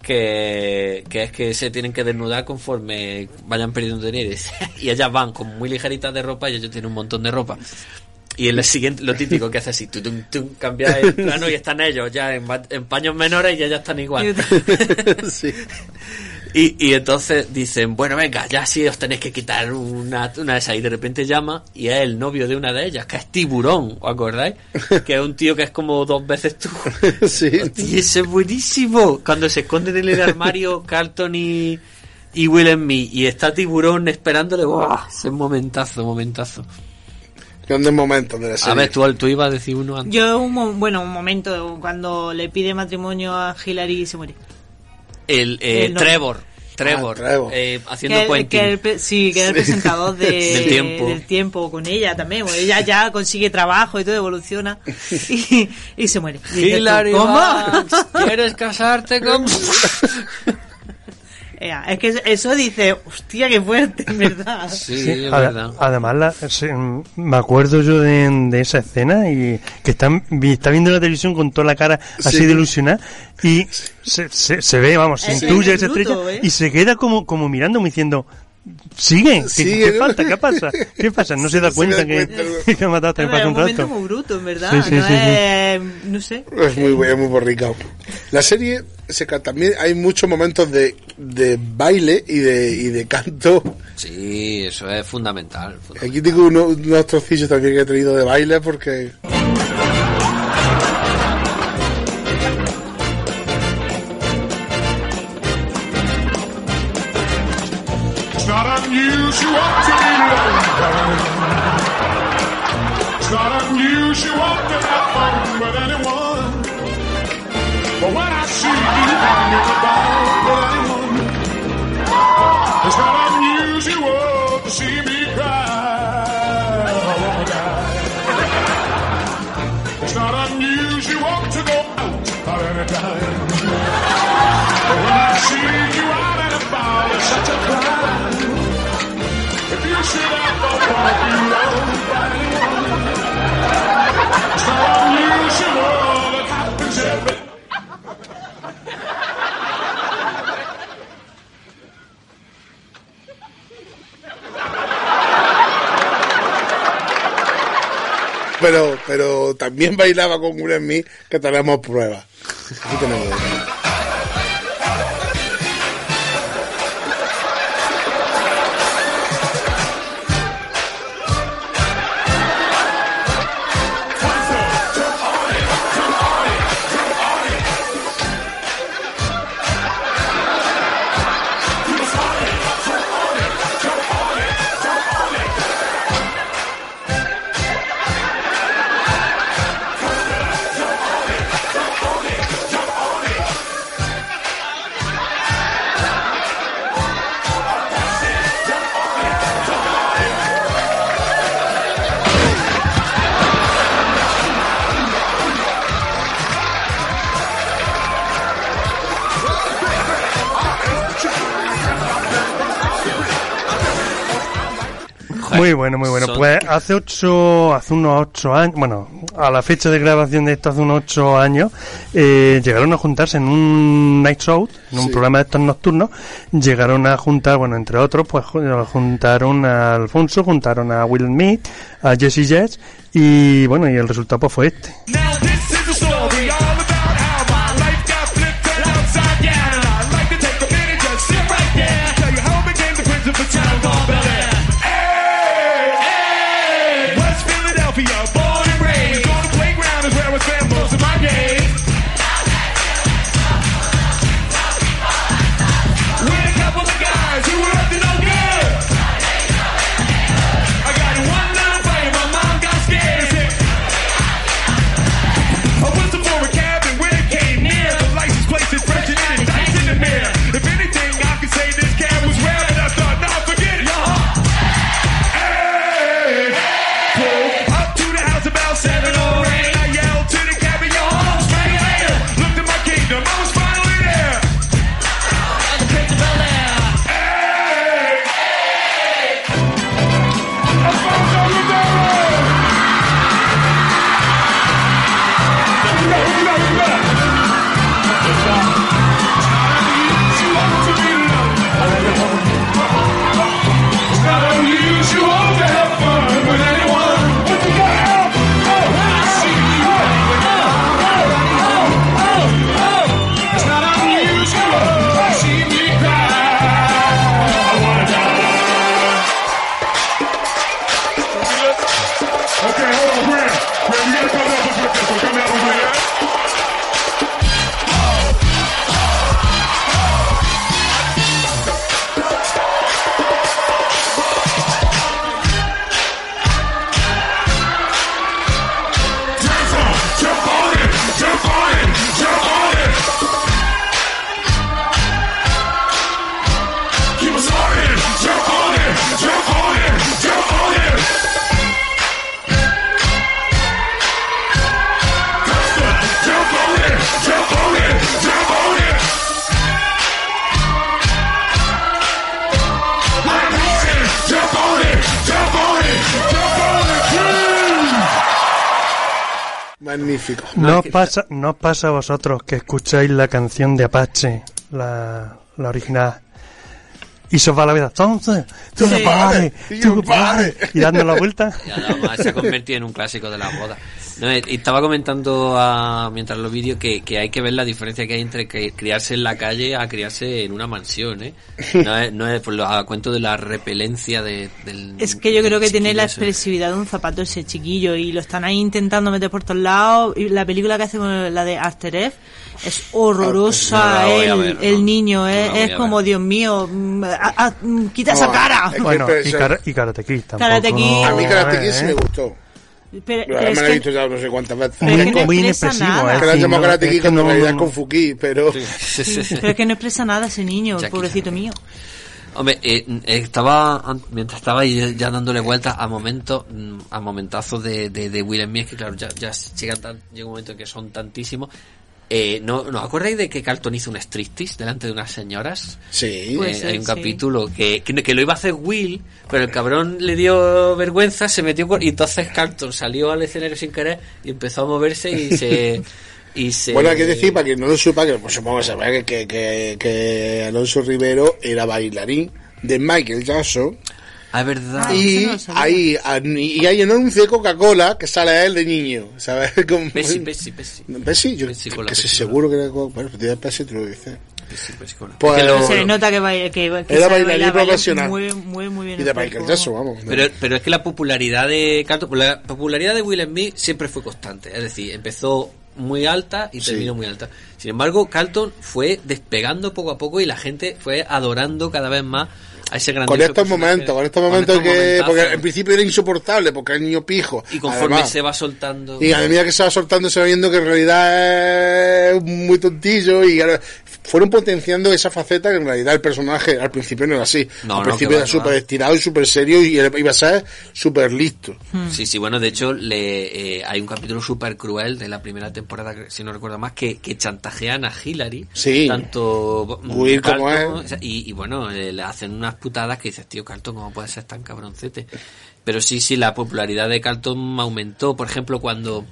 Que, que es que se tienen que desnudar conforme vayan perdiendo dinero. Y ellas van con muy ligeritas de ropa y ellos tienen un montón de ropa. Y en el siguiente, lo típico que hace así, tutum, tum, cambia el plano y están ellos ya en, en paños menores y ellas están igual. Y, y entonces dicen, bueno, venga, ya sí os tenéis que quitar una, una de esas. Y de repente llama y es el novio de una de ellas, que es Tiburón, ¿os acordáis? Que es un tío que es como dos veces tú. Sí. Y ese es buenísimo. Cuando se esconden en el armario Carlton y, y Will and Me y está Tiburón esperándole, ¡buah! Ese es momentazo, momentazo. Grandes momentos de la A serie. ver, tú, tú ibas a decir uno antes. Yo, un, mo- bueno, un momento, cuando le pide matrimonio a Hillary y se muere. El, eh, El novio. Trevor. Trevor. Ah, Trevor. eh, haciendo que, el sí, que era el Sí. presentador de- Del tiempo. del tiempo con ella también. ella ya consigue trabajo y todo, evoluciona y, y se muere. Y Hilary ¿Cómo? ¿quieres casarte con...? Ea, es que eso dice, hostia, qué fuerte, en verdad. Sí, Sí, es verdad. además, la- se- me acuerdo yo de, de esa escena y que está, vi- está viendo la televisión con toda la cara así Sí. de ilusionada y se, se, se ve, vamos, se intuye es esa estrella ¿eh? y se queda como, como mirando, como diciendo, sigue, ¿qué, Sigue, qué ¿no? falta? ¿Qué pasa? ¿Qué pasa? No se da se cuenta da que, cuenta, que ha matado Pero también es pasa un momento rato. muy bruto, en verdad. Sí, sí, no sí, sí. es, no sé. Es muy, es muy borricao. La serie se también hay muchos momentos de, de baile y de, y de canto. Sí, eso es fundamental. fundamental. Aquí tengo uno- unos trocillos también que he tenido de baile porque pero pero también bailaba con Will en mí que tenemos pruebas. Aquí tenemos Muy bueno, muy bueno. Son- Pues hace ocho, hace unos ocho años, bueno, a la fecha de grabación de esto, hace unos ocho años, eh, llegaron a juntarse en un night show, en un Sí. programa de estos nocturnos, llegaron a juntar, bueno, entre otros, pues ju- juntaron a Alfonso, juntaron a Will Smith, a Jesse Jets, y bueno, y el resultado pues fue este. Magnífico. ¿No os pasa, no pasa a vosotros que escucháis la canción de Apache, la, la original? Y se va la vida, entonces, tú Sí. Y tú pares, y dando la vuelta. Y además se ha convertido en un clásico de las bodas. No, y estaba comentando a- mientras los vídeos que, que hay que ver la diferencia que hay entre criarse en la calle a criarse en una mansión, ¿eh? No es, no es por lo, a cuento de la repelencia de, del... Es que yo creo que tiene la expresividad de un zapato ese chiquillo y lo están ahí intentando meter por todos lados. Y la película que hace con la de After F es horrorosa. No la voy a el, ver, el no. niño No es, es a como, Dios mío, mm, ah, ah, mm, quita esa No, cara. es que Bueno, y, pero- Kara- y Karate Kid tampoco. Karate Kid. A mí Karate Kid ¿eh? sí me gustó. Pero, Pero pero además es la he visto ya no sé cuántas veces. Pero es que no muy expresa inexpresivo, nada. ¿eh? Que llamo no, Karate es Kid cuando no- realidad es no- con Fuki, pero... pero es que no expresa nada ese niño, Jackie pobrecito mío. Hombre, eh, eh, estaba mientras estaba ahí ya dándole vueltas a momentos, mm, a momentazos de, de, de Will Smith, que claro, ya, ya llegan tan, llega un momento en que son tantísimos. Eh, ¿no, ¿No os acordáis de que Carlton hizo un striptease delante de unas señoras? Sí. Eh, ser, hay un sí. capítulo que, que, que lo iba a hacer Will, pero el cabrón le dio vergüenza, se metió con, y entonces Carlton salió al escenario sin querer y empezó a moverse y se... Y se Bueno, hay que decir, para quien no lo sepa, que pues, supongo que sabrá que, que, que, que Alonso Rivero era bailarín de Michael Jackson. Ah, es verdad. y, hay, y hay un anuncio de Coca-Cola que sale a él de niño, ¿sabes? Como- Pepsi, Pepsi, Pepsi. Pepsi, yo que seguro que era Coca-Cola. Bueno, pues tiene Pepsi, te lo dice. Pepsi, Pepsi con la- Pues- Es que lo- Se le nota que, baila, que, que Era bailarín bailar, baila profesional. Muy, muy, muy bien. Y de el Michael. Jackson, vamos. Pero, pero es que la popularidad de la popularidad de Will Smith siempre fue constante. Es decir, empezó muy alta y Sí. terminó muy alta. Sin embargo, Carlton fue despegando poco a poco y la gente fue adorando cada vez más a ese gran con estos momentos, con estos momentos que, porque en principio era insoportable, porque era niño pijo. Y conforme Además, se va soltando. Y a medida que se va soltando se va viendo que en realidad es muy tontillo y ahora fueron potenciando esa faceta que en realidad el personaje al principio no era así. No, al no, principio era súper estirado y súper serio y iba a ser súper listo. Sí, sí, bueno, de hecho le, eh, hay un capítulo súper cruel de la primera temporada, si no recuerdo más, que, que chantajean a Hillary. Sí. Tanto Will como sea, Y, y bueno, eh, le hacen putadas que dices, tío, Carlton, ¿cómo puede ser tan cabroncete? Pero sí, sí, la popularidad de Carlton aumentó. Por ejemplo, cuando,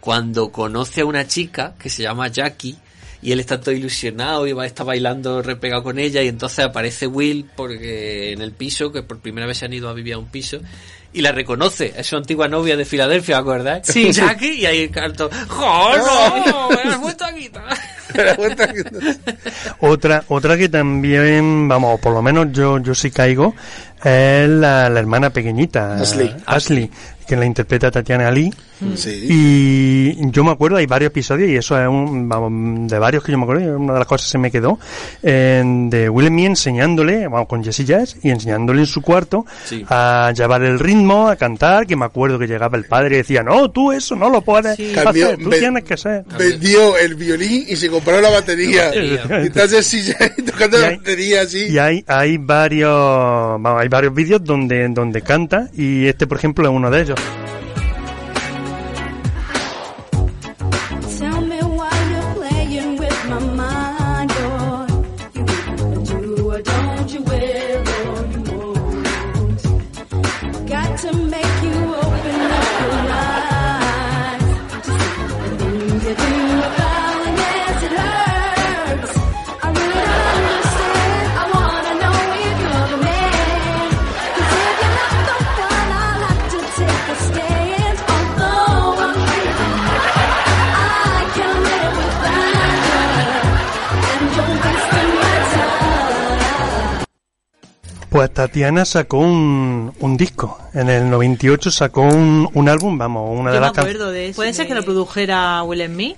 cuando conoce a una chica que se llama Jackie, y él está todo ilusionado y va, está bailando repegado con ella y entonces aparece Will porque en el piso, que por primera vez se han ido a vivir a un piso, y la reconoce, es su antigua novia de Filadelfia, ¿acordáis? Sí. Jackie, y ahí ¡Oh, no! ¡Me has vuelto a quitar! Otra, otra que también, vamos, por lo menos yo, yo sí caigo, es la, la hermana pequeñita. Ashley. Ashley, que la interpreta Tatiana Ali. Sí. Y yo me acuerdo, hay varios episodios, y eso es un, vamos, de varios que yo me acuerdo, una de las cosas que se me quedó, eh, de Will Smith enseñándole, vamos, con Jessie Jazz, y enseñándole en su cuarto Sí. a llevar el ritmo, a cantar, que me acuerdo que llegaba el padre y decía, no, tú eso no lo puedes hacer, Cambió, tú ve- tienes que ser. Vendió el violín y se compró la batería. La batería. y está así tocando Y la hay- batería así. Y hay, hay varios, vamos, hay varios vídeos donde, donde canta y este, por ejemplo, es uno de ellos. Pues Tatiana sacó un, un disco. En el 98 sacó un, un álbum, vamos, una de me las acuerdo de eso. ¿Puede ser que lo produjera Will Smith?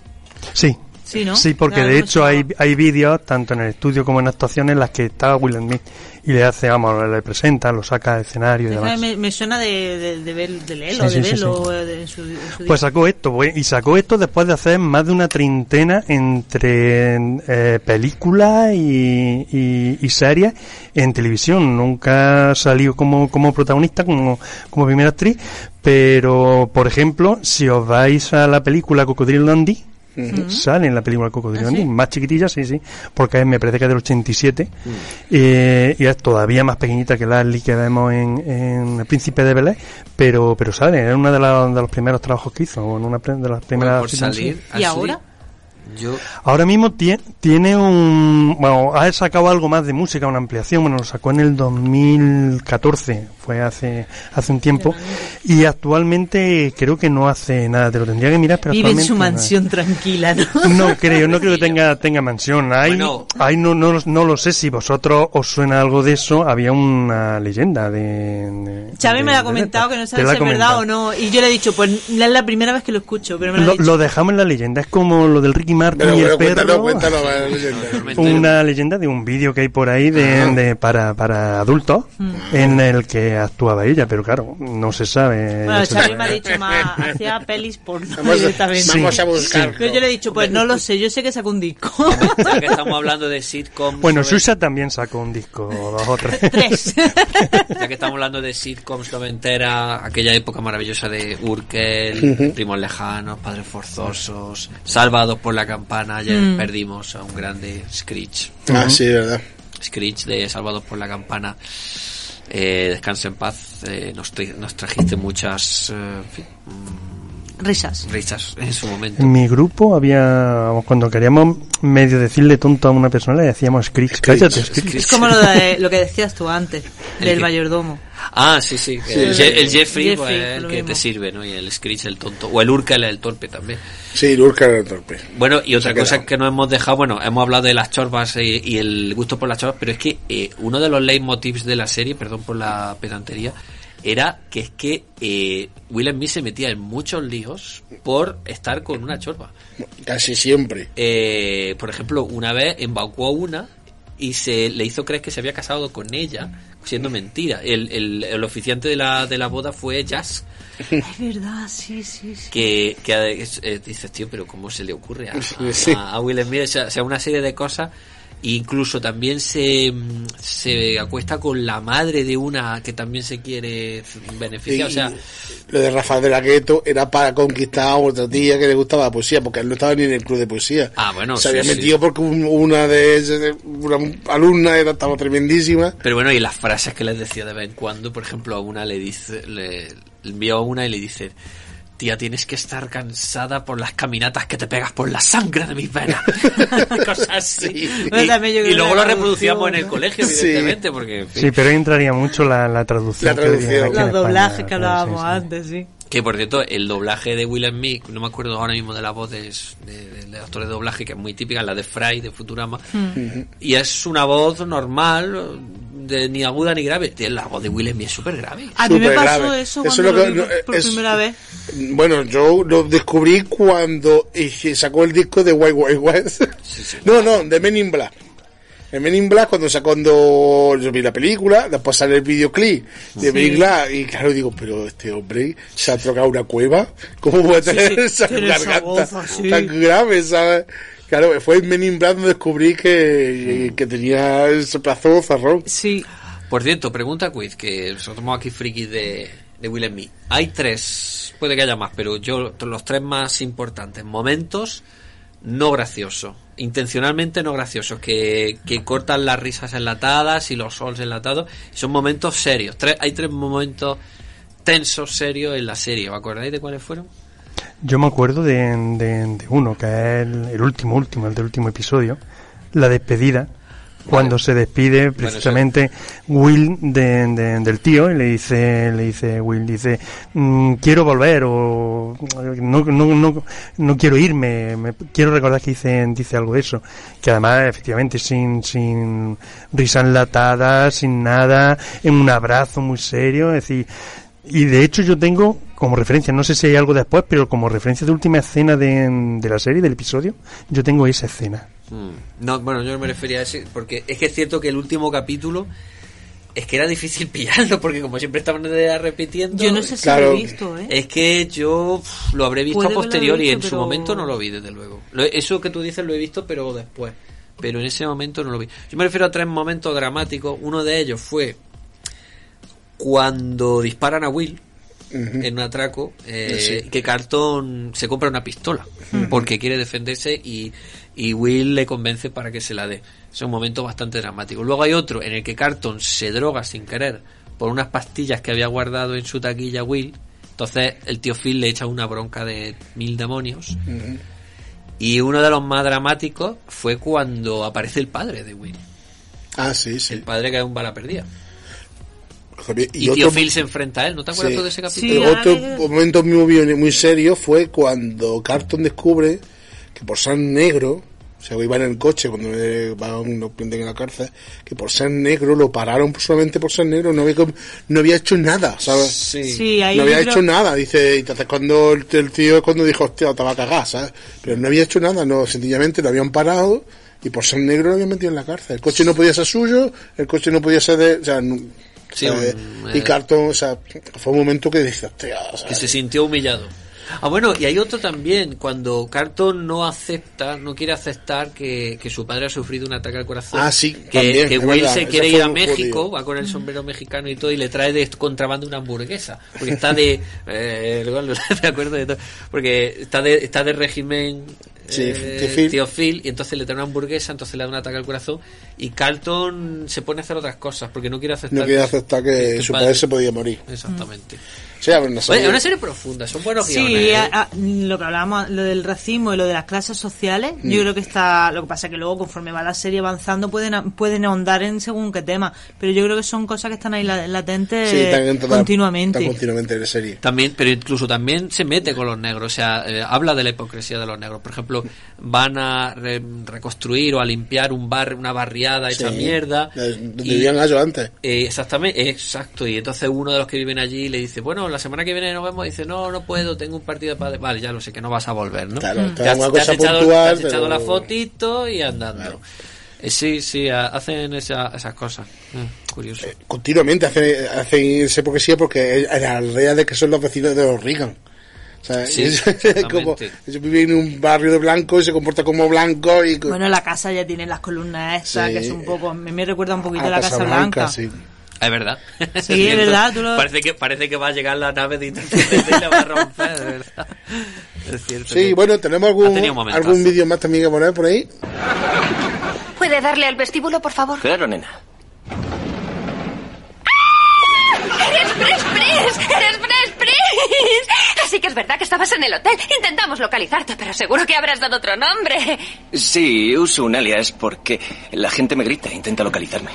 Sí. Sí, ¿no? Sí, porque Claro, de hecho hay, hay vídeos, tanto en el estudio como en actuaciones, en las que está Will Smith y le hace, vamos, le presenta, lo saca al escenario y demás. me, me suena de, de, de, ver, de leerlo, Sí, de sí, verlo eh, de- en su, en su Pues sacó esto, pues, y sacó esto después de hacer más de una treintena entre eh, películas y, y, y series en televisión. Nunca salió como, como protagonista, como, como primera actriz, pero, por ejemplo, si os vais a la película Cocodrilo Dundee, Ujú. Sale en la película Cocodrilo ¿Ah, sí? Más chiquitilla, sí, sí, porque es- me parece que es del 87 eh, y es todavía más pequeñita que la Lee que vemos en, en El Príncipe de Belén, pero pero sale, es uno de, los- de los primeros trabajos que hizo, en una de las primeras por salir, ¿Y ahora? Yo, Ahora mismo tie- tiene un. Bueno, ha sacado algo más de música, una ampliación. Bueno, lo sacó en el 2014, fue hace hace un tiempo. Y actualmente creo que no hace nada, te lo tendría que mirar, pero Vive en su no. mansión tranquila, ¿no? No creo, no creo que tenga, tenga mansión. Hay, hay no, no, lo- no lo sé si vosotros os suena algo de eso. Había una leyenda de. de- de- me lo ha comentado que no sabe si es verdad o no. Y yo le he dicho, pues es la primera vez que lo escucho, pero me lo, ha Lo, dicho. lo dejamos en la leyenda, es como lo del Ricky Martin Pero, y el pero perro. cuéntanos, cuéntanos una leyenda de un vídeo que hay por ahí de, Ah. de- para, para adultos Mm. en el que actuaba ella, pero claro, no se sabe. Bueno, Xavi me ha dicho más, hacía pelis porno Vamos a- directamente. vamos a buscarlo. Pero yo le he dicho, pues no lo sé, yo sé que sacó un disco. que estamos hablando de sitcoms. Bueno, sobre- Xuxa también sacó un disco, dos o tres. Ya que estamos hablando de sitcoms noventera, aquella época maravillosa de Urkel, Ujú. Primos Lejanos, Padres Forzosos, Salvados por la Campana, ayer Mm. perdimos a un grande Screech. Ah, sí, verdad. Screech de Salvados por la Campana. Eh, descansa en paz. eh, nos, tra- nos trajiste muchas eh, en fin, Risas. risas en su momento. En mi grupo había, cuando queríamos medio decirle tonto a una persona, le decíamos Screech. Cállate, Screech. Es como lo, de, lo que decías tú antes, ¿El del qué? mayordomo. Ah, sí, sí. Sí. El, el Jeffrey, Jeffrey, pues, el lo que mismo. te sirve, ¿no? Y el Screech, el tonto. O el Urkel, el torpe también. Sí, Lurka era el torpe. Bueno, y otra cosa que no hemos dejado, bueno, hemos hablado de las chorbas y, y el gusto por las chorbas, pero es que eh, uno de los leitmotivs de la serie, perdón por la pedantería, era que es que eh, Will Smith se metía en muchos líos por estar con una chorba. Casi siempre. Eh, por ejemplo, una vez embaucó a una y se le hizo creer que se había casado con ella, siendo mentira. El, el, el oficiante de la, de la boda fue Jazz, Es verdad, sí, sí, sí. que, que es- eh, dices, tío, pero ¿cómo se le ocurre a, a- a Will Smith? O sea, una serie de cosas. Incluso también se, se acuesta con la madre de una que también se quiere beneficiar. O sea, Lo de Rafael de la Gueto era para conquistar a otra tía que le gustaba la poesía, porque él no estaba ni en el club de poesía. Ah, bueno, Se sí, había sí. metido porque un- una de una alumna era, estaba tremendísima. Pero bueno, y las frases que les decía de vez en cuando, por ejemplo, a una le dice, le, le envió a una y le dice, tía, tienes que estar cansada por las caminatas que te pegas por la sangre de mis venas. Cosas así. Y, luego lo reproducíamos en el colegio, evidentemente, porque... en fin. Sí, pero ahí entraría mucho la, la traducción. La traducción. Los doblajes que hablábamos sí, sí. antes, sí. Que por cierto, el doblaje de Will Smith, no me acuerdo ahora mismo de la voz de, de, de- de actor de doblaje, que es muy típica, la de Fry de Futurama. Mm. Y es una voz normal, de ni aguda ni grave. La voz de Will Smith es súper grave. A mí me pasó eso Eso cuando es lo lo que- vi no, por, es- primera vez. Bueno, yo lo descubrí cuando sacó el disco de White White West. No, no, de Men in Black. El Men in Black cuando sacó cuando yo vi la película, después sale el videoclip de Sí. Men in Black y claro digo, pero este hombre se ha trocado una cueva, ¿cómo puede tener sí, esa garganta voz tan grave, sabes? Claro, fue en Men in Black donde descubrí que, que tenía ese plazo zarrón. Sí. Por cierto, pregunta quiz, que nosotros somos aquí frikis de, de Will Smith. Hay tres, puede que haya más, pero yo, los tres más importantes, momentos no graciosos, intencionalmente no graciosos, que, que cortan las risas enlatadas y los sols enlatados, son momentos serios. Tres, hay tres momentos tensos, serios en la serie. ¿Os acordáis de cuáles fueron? Yo me acuerdo de, de- de uno, que es el, el último, último, el del último episodio, la despedida, cuando se despide precisamente Will de- de- del tío y le dice, le dice Will, dice, "Mm, quiero volver o no, no, no, no quiero irme, me- quiero recordar que dice, dice algo de eso, que además efectivamente sin, sin risa enlatada, sin nada, en un abrazo muy serio, es decir, y de hecho yo tengo como referencia, no sé si hay algo después, pero como referencia de última escena de, de la serie, del episodio, yo tengo esa escena. Mm. No, bueno, yo no me refería a ese, porque es que es cierto que el último capítulo es que era difícil pillarlo, porque como siempre estaban repitiendo. Yo no sé si lo he visto, ¿eh? Es que yo lo habré visto Puede a posteriori, y en visto, su momento no lo vi, desde luego. Lo- Eso que tú dices lo he visto, pero después. Pero en ese momento no lo vi. Yo me refiero a tres momentos dramáticos. Uno de ellos fue cuando disparan a Will. En un atraco eh, Sí. que Carlton se compra una pistola porque quiere defenderse y, y Will le convence para que se la dé. Es un momento bastante dramático. Luego hay otro en el que Carlton se droga sin querer por unas pastillas que había guardado en su taquilla Will. Entonces el tío Phil le echa una bronca de mil demonios. Y uno de los más dramáticos fue cuando aparece el padre de Will. Ah, sí, sí. El padre que es un bala perdida. Y, Y, tío otro- Phil se enfrenta a él. ¿No te acuerdas Sí. de ese Y capítulo? otro momento muy, muy serio fue cuando Carlton descubre que por ser negro, o sea, iba en el coche cuando va a un- en la cárcel, que por ser negro lo pararon solamente por ser negro, no había, no había hecho nada, ¿sabes? Sí, ahí no había hecho nada, dice, y entonces cuando el, el tío cuando dijo, hostia, te va a cagar, ¿sabes? Pero no había hecho nada, no, sencillamente lo habían parado y por ser negro lo habían metido en la cárcel. El coche no podía ser suyo, el coche no podía ser de, o sea, no- Sí, un, y eh, Carlton, o sea, fue un momento que o sea, que se sintió humillado. Ah, bueno, y hay otro también, cuando Carlton no acepta, no quiere aceptar que, que su padre ha sufrido un ataque al corazón. Ah, sí, que, también, que Will se quiere ir a México, va con el sombrero mexicano y todo, y le trae de contrabando una hamburguesa. Porque está de. Eh, acuerdo de todo. Porque está de, está de régimen. Sí, eh, tío Phil. tío Phil, y entonces le trae una hamburguesa, entonces le da un ataque al corazón. Y Carlton se pone a hacer otras cosas porque no quiere aceptar. no quiere aceptar que que su padre- padre se podía morir. Exactamente. Sí, a ver, una Oye, serie- es una serie profunda, son buenos Sí, guiones. ¿eh? a- a- lo que hablábamos, lo del racismo y lo de las clases sociales, Mm. yo creo que está, lo que pasa es que luego conforme va la serie avanzando pueden, pueden ahondar en según qué tema, pero yo creo que son cosas que están ahí la- latentes Sí, continuamente. continuamente en la serie. También, pero incluso también se mete con los negros, o sea, eh, habla de la hipocresía de los negros. Por ejemplo, van a re- reconstruir o a limpiar un bar, una barriada hecha Sí, mierda. y- vivían ellos antes. eh, exactamente, exacto. Y entonces uno de los que viven allí le dice, bueno, la semana que viene nos vemos. Dice, no, no puedo, tengo un partido de padre. Vale, ya lo sé, que no vas a volver, ¿no? Claro, te has, te has echado, puntual, te has echado la fotito y andando. Eh, sí, sí, ha- hacen esa- esas cosas. Mm, curioso. Continuamente hacen, hacen esa hipocresía porque es la idea de que son los vecinos de los Reagan. Sea, Sí, es- como, viven en un barrio de blanco y se comporta como blanco y Bueno, la casa ya tiene las columnas estas, Sí. que es un poco, me, me recuerda un poquito a a la Casa Blanca. sí. Es verdad. Sí, es verdad, tú lo- Parece que, parece que va a llegar la nave de y la va a romper, de verdad. Es cierto. Sí, que- bueno, tenemos algún, algún vídeo más también que poner por ahí. ¿Puede darle al vestíbulo, por favor? Claro, nena. ¡Eres Pris Pris! ¡Eres Pris! Así que es verdad que estabas en el hotel. Intentamos localizarte, pero seguro que habrás dado otro nombre. Sí, uso un alias porque la gente me grita e intenta localizarme.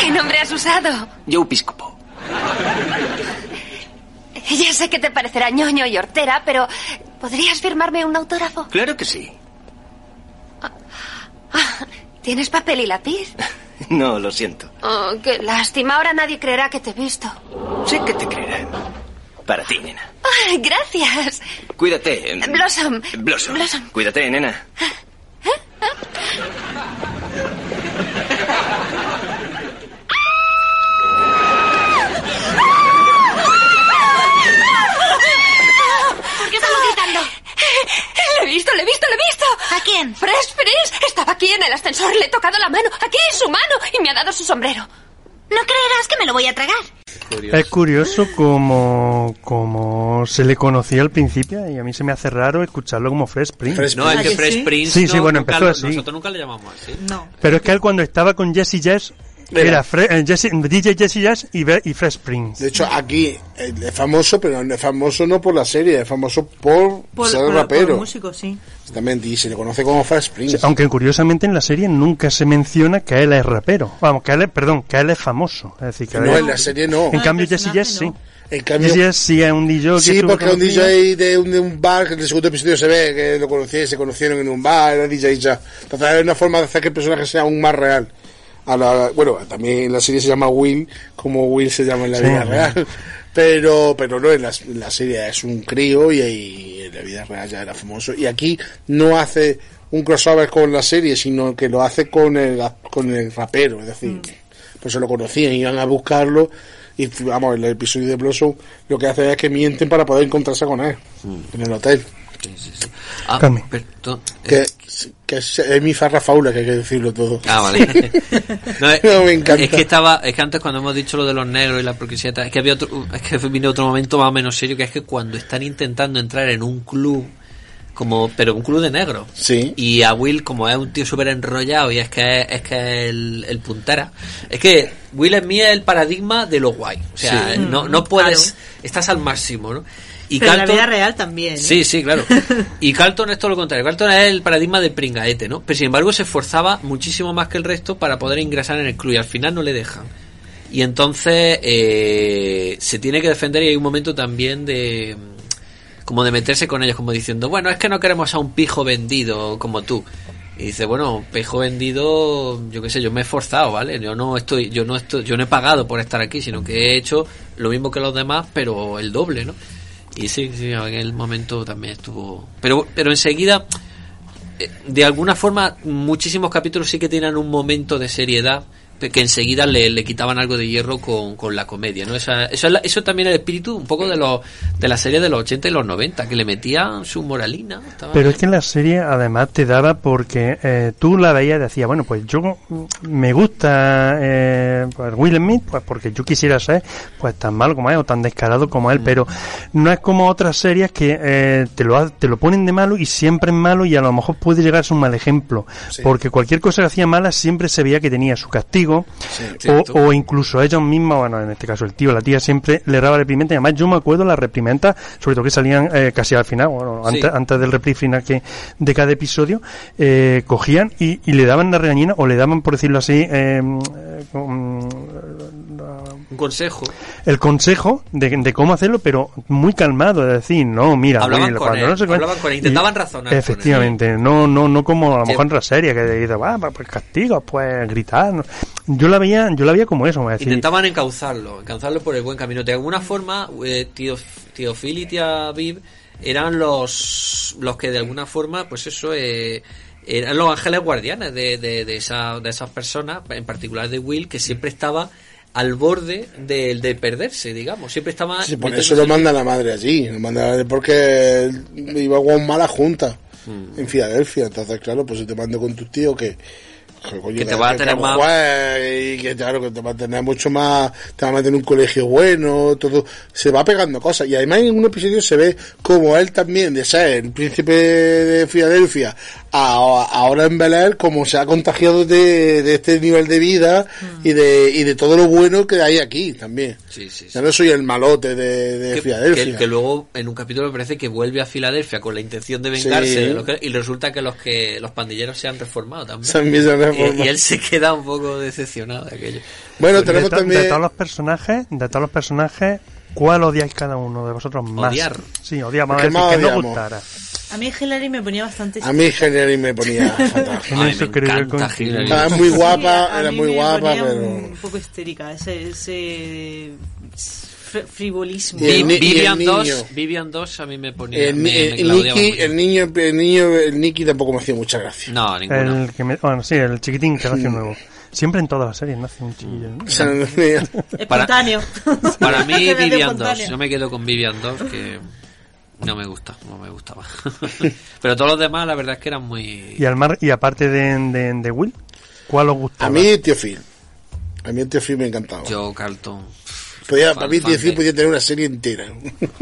¿Qué nombre has usado? Joe Piscopo. Ya sé que te parecerá ñoño y hortera, pero ¿podrías firmarme un autógrafo? Claro que sí. Ah, ¿Tienes papel y lápiz? No, lo siento. Oh, qué lástima. Ahora nadie creerá que te he visto. Sé que te creerán. Para ti, nena. Ah, gracias. Cuídate. em, Blossom. Blossom. Blossom. Cuídate, nena. ¿Por qué estamos gritando? Lo he visto, lo he visto, lo he visto. ¿A quién? Fresh Prince. Estaba aquí en el ascensor, le he tocado la mano. Aquí es su mano y me ha dado su sombrero. No creerás que me lo voy a tragar. Es curioso como, como se le conocía al principio y a mí se me hace raro escucharlo como Fresh Prince. no, es que Fresh Prince. Sí, sí, no, bueno, nunca empezó así. Nosotros nunca le llamamos así. No. Pero es que él cuando estaba con Jesse Jazz Era. era Fre- eh, Jesse- DJ Jesse Jazz y, Be- y Fresh Prince. De hecho, aquí eh, es famoso, pero no es famoso no por la serie, es famoso por, Por, ser por- rapero. por músico, sí. Exactamente, y se le conoce como Fresh Prince. Sí, aunque curiosamente en la serie nunca se menciona que él es rapero. Vamos, que él es, perdón, que él es famoso. Es decir, que No, él- en la serie no. En Ah, cambio, Jesse Jazz sí. no. En cambio- Jesse Jazz sí es un DJ Sí, porque es un. DJ de un, de un bar, que en el segundo episodio se ve que lo conocía, se conocieron en un bar, era DJ ya. Entonces es una forma de hacer que el personaje sea aún más real. A la, bueno, también en la serie se llama Will, como Will se llama en la Sí. vida real. Pero, pero no, en la, en la serie es un crío y, y en la vida real ya era famoso. Y aquí no hace un crossover con la serie, sino que lo hace con el, con el rapero, es decir, pues se lo conocían, iban a buscarlo y vamos, el episodio de Blossom lo que hace es que mienten para poder encontrarse con él en el hotel. Sí, sí, sí. Ah, Carmen. perdón. Que, que es, es mi farra faula, que hay que decirlo todo. Ah, vale. No, es, No, me encanta. es que estaba, es que antes cuando hemos dicho lo de los negros y la porquería, es que había otro, es que vino otro momento más o menos serio, que es que cuando están intentando entrar en un club, como, pero un club de negros. Sí. Y a Will, como es un tío súper enrollado y es que es, es que es el, el puntera, es que Will es mí es el paradigma de lo guay. O sea, Sí. no, no puedes, estás al máximo, ¿no? Y Pero en la Carlton- vida real también. ¿eh? Sí, sí, claro. Y Carlton es todo lo contrario. Carlton es el paradigma de pringaete, ¿no? Pero sin embargo se esforzaba muchísimo más que el resto para poder ingresar en el club y al final no le dejan. Y entonces eh, se tiene que defender y hay un momento también de como de meterse con ellos, como diciendo, bueno, es que no queremos a un pijo vendido como tú. Y dice, bueno, pijo vendido, yo qué sé, yo me he esforzado, ¿vale? Yo no estoy, yo no estoy, yo no he pagado por estar aquí, sino que he hecho lo mismo que los demás, pero el doble, ¿no? Y sí, sí, en el momento también estuvo. Pero, pero enseguida, eh, de alguna forma, muchísimos capítulos sí que tienen un momento de seriedad que enseguida le, le quitaban algo de hierro con, con la comedia, ¿no? Esa- eso, es la- eso también es el espíritu un poco de los de la serie de los 80 y los 90, que le metían su moralina. estaba Pero es que la serie además te daba porque eh, tú la veías y decías, bueno, pues yo mm, me gusta eh, pues Will Smith, pues porque yo quisiera ser pues tan malo como él o tan descarado como él, pero no es como otras series que eh, te, lo, ha- te lo ponen de malo y siempre es malo y a lo mejor puede llegar a ser un mal ejemplo, porque cualquier cosa que hacía mala siempre se veía que tenía su castigo o, o incluso ellos mismos, bueno, en este caso el tío, la tía siempre le daba reprimenda y además yo me acuerdo las reprimendas, sobre todo que salían eh, casi al final, bueno, Sí. antes, del repli final que de cada episodio, eh, cogían y, y le daban la regañina o le daban, por decirlo así, eh, eh, con- Un consejo. el consejo de, de cómo hacerlo, pero muy calmado, es decir, no, mira, Hablaban con cuando él, no sé hablaban con él, intentaban y- razonar con él. Efectivamente, no, no, no como a lo mejor en la serie que dice, va, pues castigo, pues gritar. no". Yo la veía, yo la veía como eso, es decir, Intentaban encauzarlo, encauzarlo por el buen camino. De alguna forma, eh, tío, tío Phil y tía Viv eran los, los que de alguna forma, pues eso, eh, eran los ángeles guardianes de, de, de, esa- de esas personas, en particular de Will, que siempre estaba al borde de, de perderse, digamos. Siempre estaba... Sí, por eso lo manda la madre allí. Lo manda la madre porque iba con mala junta Mm. en Filadelfia. Entonces, claro, pues si te mando con tus tíos que. Que, te va a tener más- juegue Y que, claro, que te va a tener mucho más. Te va a meter en un colegio bueno, todo. Se va pegando cosas. Y además, en un episodio se ve como él también, de ser el príncipe de Filadelfia, a- ahora en Bel Air, como se ha contagiado de, de este nivel de vida y, de, y de todo lo bueno que hay aquí también. Sí, sí, Ya no soy el malote de, de que, Filadelfia. que- que luego en un capítulo me parece que vuelve a Filadelfia con la intención de vengarse Sí. de lo que- y resulta que los que los pandilleros se han reformado también. Se han. Y, y él se queda un poco decepcionado de aquello. Bueno, de, to- de todos los personajes, de todos los personajes, ¿cuál odiáis cada uno de vosotros más? Odiar. Sí, odiamos, ¿Qué a ver, más que no gustara. A mí Hillary me ponía bastante... A mí Henry me ponía fatal. En eso creo yo contigo. Era muy guapa, a era muy me guapa, pero... un poco histérica, ese, ese frivolismo. Y el ¿no? ni- y el Vivian niño. 2, Vivian 2 a mí me ponía El, me- el- me Nicky, el niño, el niño, el Nicky tampoco me hacía mucha gracia. No, ninguno. El que me- bueno, sí, el chiquitín que nace nuevo. Siempre en todas las series nace un chiquillo. Espontáneo. Para mí Nace Vivian 2, espontáneo. yo me quedo con Vivian 2 que no me gusta, no me gustaba. Pero todos los demás la verdad es que eran muy Y, al mar, y aparte de, de, de Will, ¿cuál os gustaba? A mí, Tío Phil. A mí el Tío Phil me encantaba. Joe Carlton. Podía, fan- para mí fan Tío Phil de- podía tener una serie entera.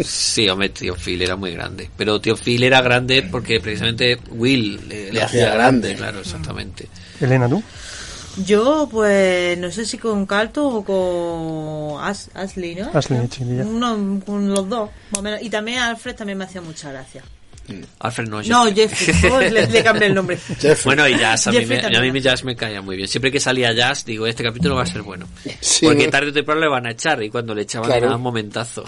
Sí, hombre, Tío Phil era muy grande. Pero Tío Phil era grande porque precisamente Will le, le Le hacía grande, grande. claro, exactamente. Elena, ¿tú? Yo, pues, no sé si con Carlton o con As- Ashley, ¿no? Ashley, chiquilla. Uno, con los dos, más o menos. Y también Alfred también me hacía mucha gracia. Alfred no, No, Jeffrey, por favor, le, le cambié el nombre. Bueno, y Jazz, a mí, me, a mí Jazz me caía muy bien. Siempre que salía Jazz, digo, este capítulo va a ser bueno. Sí, Porque ¿no? tarde o temprano le van a echar y cuando le echaban Claro. era un momentazo.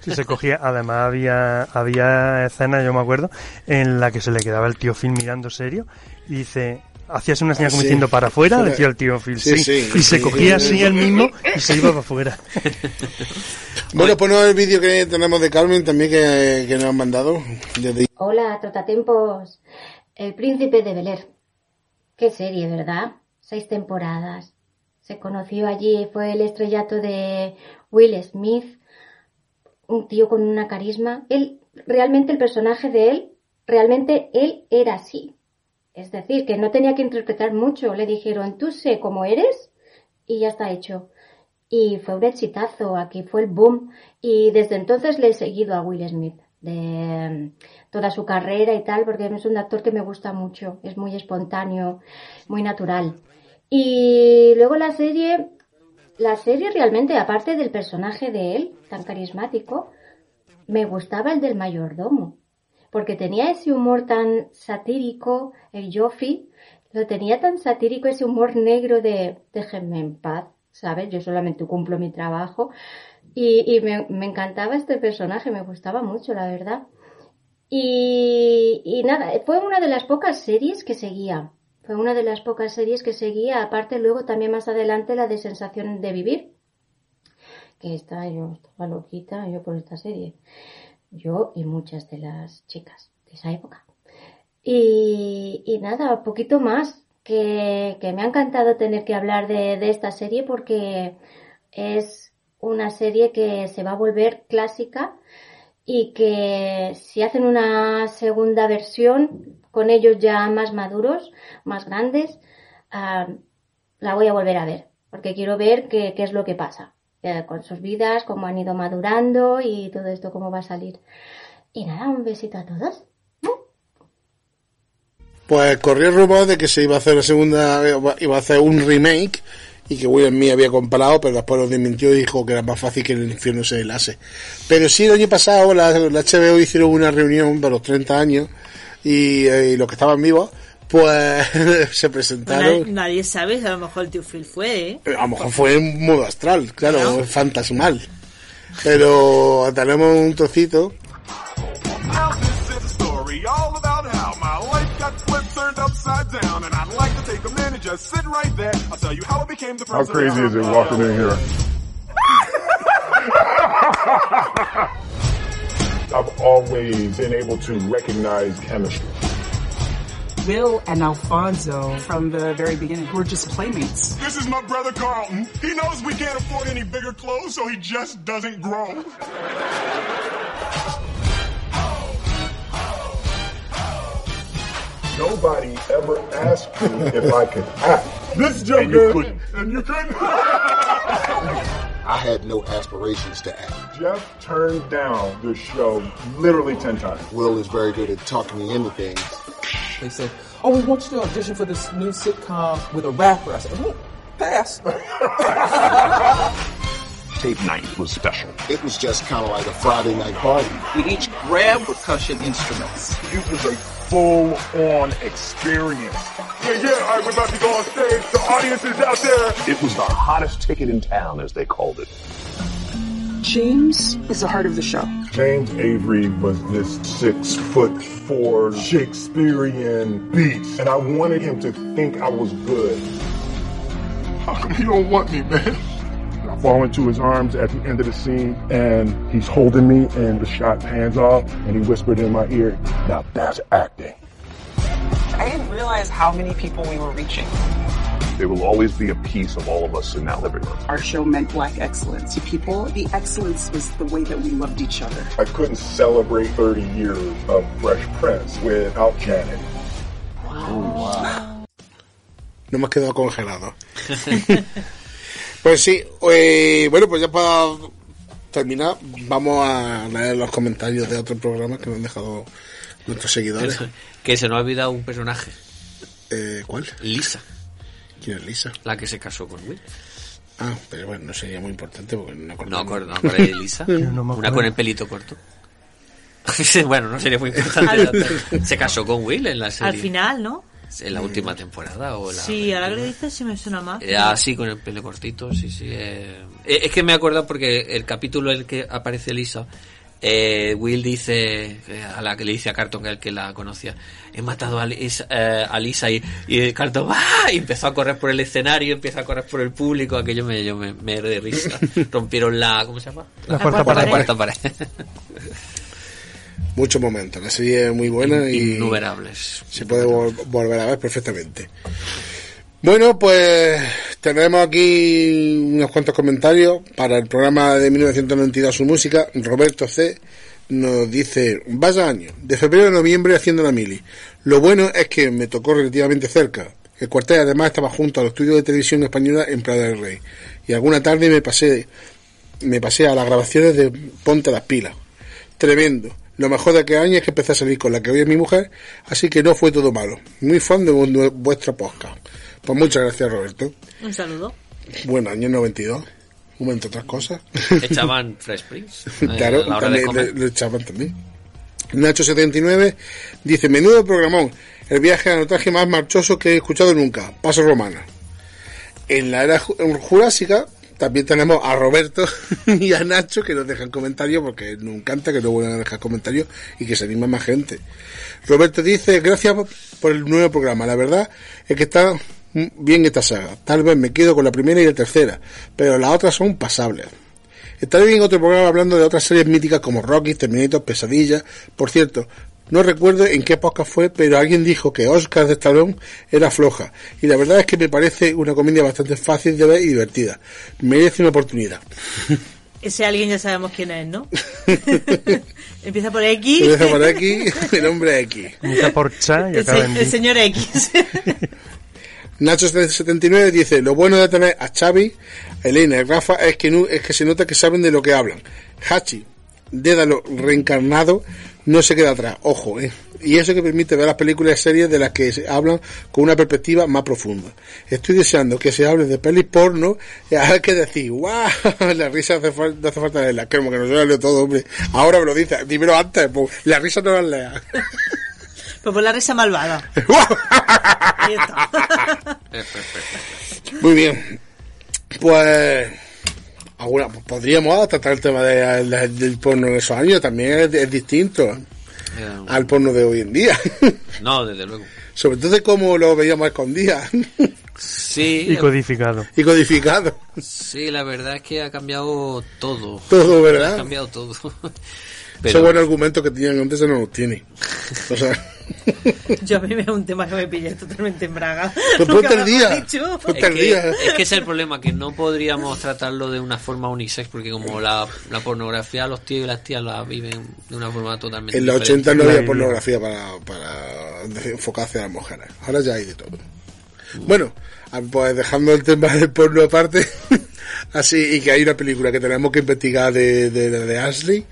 Sí, se cogía, además había, había escenas, yo me acuerdo, en la que se le quedaba el tío Phil mirando serio y dice, hacías una señal Ah, como sí. diciendo para afuera, Fuera. decía el tío Phil, Sí, sí, sí. y se Sí, cogía sí, así sí. él mismo y se iba para afuera. Bueno, no el vídeo que tenemos de Carmen también que, que nos han mandado. Desde- Hola, Trotatempos. El príncipe de Bel Air. Qué serie, ¿verdad? Seis temporadas. Se conoció allí, fue el estrellato de Will Smith. Un tío con una carisma. Él realmente el personaje de él, realmente él era así. Es decir, que no tenía que interpretar mucho. Le dijeron, tú sé cómo eres y ya está hecho. Y fue un exitazo, aquí fue el boom. Y desde entonces le he seguido a Will Smith de mm, toda su carrera y tal, porque es un actor que me gusta mucho. Es muy espontáneo, muy natural. Y luego la serie, la serie realmente, aparte del personaje de él, tan carismático, me gustaba el del mayordomo, porque tenía ese humor tan satírico, el Joffrey, lo tenía tan satírico, ese humor negro de déjenme en paz, ¿sabes? Yo solamente cumplo mi trabajo. Y, me, encantaba este personaje, me gustaba mucho, la verdad. Y, y nada, fue una de las pocas series que seguía. Fue una de las pocas series que seguía, aparte luego también más adelante la de Sensación de Vivir, que esta, yo estaba loquita yo por esta serie. Yo y muchas de las chicas de esa época. Y, y nada, poquito más, que, que me ha encantado tener que hablar de, esta serie porque es una serie que se va a volver clásica y que si hacen una segunda versión con ellos ya más maduros, más grandes, ah, la voy a volver a ver, porque quiero ver qué es lo que pasa con sus vidas, cómo han ido madurando y todo esto, cómo va a salir. Y nada, un besito a todos. Pues corrió el rumor de que se iba a hacer la segunda, iba a hacer un remake y que Will Smith había comprado, pero después lo desmintió y dijo que era más fácil que el infierno se helase. Pero sí, el año pasado la, HBO hicieron una reunión de los 30 años eh, y los que estaban vivos, pues se presentaron. Nadie, nadie sabe, a lo mejor el tío Phil fue, ¿eh? A lo mejor fue en modo astral, claro, fantasmal. Pero tenemos un trocito. How crazy is it walking in here? I've always been able to recognize chemistry. Will and Alfonso, from the very beginning, were just playmates. This is my brother Carlton. He knows we can't afford any bigger clothes, so he just doesn't grow. Nobody ever asked me if I could act. This Joker, and. And you couldn't. I had no aspirations to act. Jeff turned down the show literally 10 times. Will is very good at talking me into things. They said, "Oh, we want you to audition for this new sitcom with a rapper." I said, "Hmm, "Pass." Tape night was special. It was just kind of like a Friday night party. We each grabbed percussion instruments. It was a full-on experience. Yeah, yeah, all right, we're about to go on stage. The audience is out there. It was the hottest ticket in town, as they called it. James is the heart of the show. James Avery was this six foot four Shakespearean beast, and I wanted him to think I was good. How come you don't want me, man? I fall into his arms at the end of the scene, and he's holding me, and the shot pans off, and he whispered in my ear, "Now that's acting." I didn't realize how many people we were reaching. There will always be a piece of all of us in that living room. Our show meant black excellence to people. The excellence was the way that we loved each other. I couldn't celebrate 30 years of Fresh Prince without Janet. No me has quedado congelado. pues sí, eh, bueno, pues ya para terminar, vamos a leer los comentarios de otros programas que nos han dejado nuestros seguidores. Que se nos ha olvidado un personaje. Eh, ¿Cuál? Lisa. ¿Quién es Lisa? La que se casó con Will. Ah, pero bueno, no sería muy importante porque no No, acordamos. acuerdo, no acordáis de Lisa. No me Una con el pelito corto. bueno, no sería muy importante. se casó con Will en la serie. Al final, ¿no? En la última temporada o la... Sí, ahora que lo dices sí me suena más. Eh, Ah, sí, con el pelo cortito, sí, sí. eh. Eh, Es que me acuerdo porque el capítulo en el que aparece Lisa, eh, Will dice, eh, a la que le dice a Carton que el que la conocía, he matado a Lisa, eh, a Lisa y, y Carton ¡ah! y empezó a correr por el escenario, empieza a correr por el público, aquello me, yo me, me de risa. Rompieron la, ¿cómo se llama? La cuarta pared. La cuarta pared. Muchos momentos. La serie es muy buena y Innumerables. se puede vol- volver a ver perfectamente. Bueno, pues tenemos aquí unos cuantos comentarios para el programa de 1992 su música. Roberto C nos dice, vaya año, de febrero a noviembre haciendo la mili. Lo bueno es que me tocó relativamente cerca. El cuartel además estaba junto a los estudios de televisión española en Prada del Rey. Y alguna tarde me pasé, me pasé a las grabaciones de Ponte las pilas. Tremendo. Lo mejor de aquel año es que empecé a salir con la que hoy es mi mujer, así que no fue todo malo. Muy fan de vu- vuestra podcast. Pues muchas gracias, Roberto. Un saludo. Buen año 92. Un momento, otras cosas. Echaban Fresh Prince. eh, claro, a la hora de también comer. le- lo echaban también. Nacho79 dice, menudo programón, el viaje a notaje más marchoso que he escuchado nunca, Paso Romana. En la era ju- jurásica también tenemos a Roberto y a Nacho que nos dejan comentarios porque nos encanta que nos vuelvan a dejar comentarios y que se anima más gente. Roberto dice, gracias por el nuevo programa, la verdad es que está bien esta saga. Tal vez me quedo con la primera y la tercera, pero las otras son pasables. Estaré bien en otro programa hablando de otras series míticas como Rocky, Terminator, Pesadilla. Por cierto, no recuerdo en qué podcast fue, pero alguien dijo que Oscar de Stallone era floja. Y la verdad es que me parece una comedia bastante fácil de ver y divertida. Merece una oportunidad. Ese alguien ya sabemos quién es, ¿no? Empieza por X. Empieza por aquí, el hombre X. Empieza por Cha y El, acaba se- en el Di. señor X. Nacho79 dice, lo bueno de tener a Xavi, Elena y Rafa es que, no, es que se nota que saben de lo que hablan. Hachi, Dédalo reencarnado, no se queda atrás, ojo, ¿eh? Y eso que permite ver las películas y series de las que se hablan con una perspectiva más profunda. Estoy deseando que se hable de pelis porno, y hay que decir, ¡guau! La risa hace fal- hace falta leerla, como que no se leo todo, hombre. Ahora me lo dice, dímelo antes, pues, la risa no la lea. Pues por la risa malvada. Ahí está. Muy bien. Pues. Alguna, pues podríamos tratar el tema de- de- del porno en esos años, también es, es distinto al porno de hoy en día. No, desde luego. Sobre todo de cómo lo veíamos escondidas Sí, Y codificado. y codificado. sí, la verdad es que ha cambiado todo. Todo, ¿verdad? Ha cambiado todo. Ese buen argumento que tenían antes no los tiene. O sea, Yo a mí me es un tema que me pillé totalmente en braga. Pues ponte me día. es, que, es que ese es el problema, que no podríamos tratarlo de una forma unisex, porque como la, la pornografía, los tíos y las tías la viven de una forma totalmente en los diferente. 80 no había pornografía para, para enfocarse a las mujeres. Ahora ya hay de todo. Bueno, ah, pues dejando el tema del porno aparte, así, y que hay una película que tenemos que investigar de, de, de Ashley.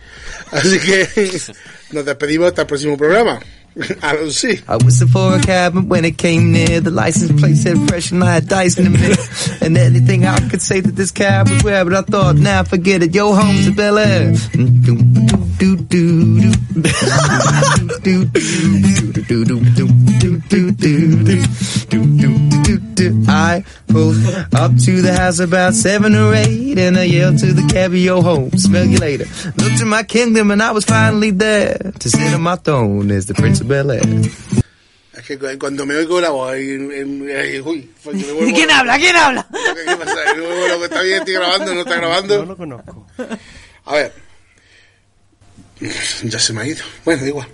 Así que nos despedimos hasta el próximo programa. Sí. I whistled for a cab and when it came near, the license plate said fresh and I had dice in the middle. And anything I could say that this cab was rare, but I thought, now forget it, yo, home's a Bel Air. I pulled up to the house about seven or eight, and I yelled to the cabbie, yo, home, smell you later. Looked at my kingdom, and I was finally there to sit on my throne as the Prince of Bel Air. Es que cu- cuando me oigo la voz, uy, me vuelvo- ¿Quién habla? ¿Quién habla? ¿Qué pasa? Me vuelvo ¿Está bien? ¿Estoy grabando? ¿No está grabando? No lo conozco. A ver. Ya se me ha ido. Bueno, igual.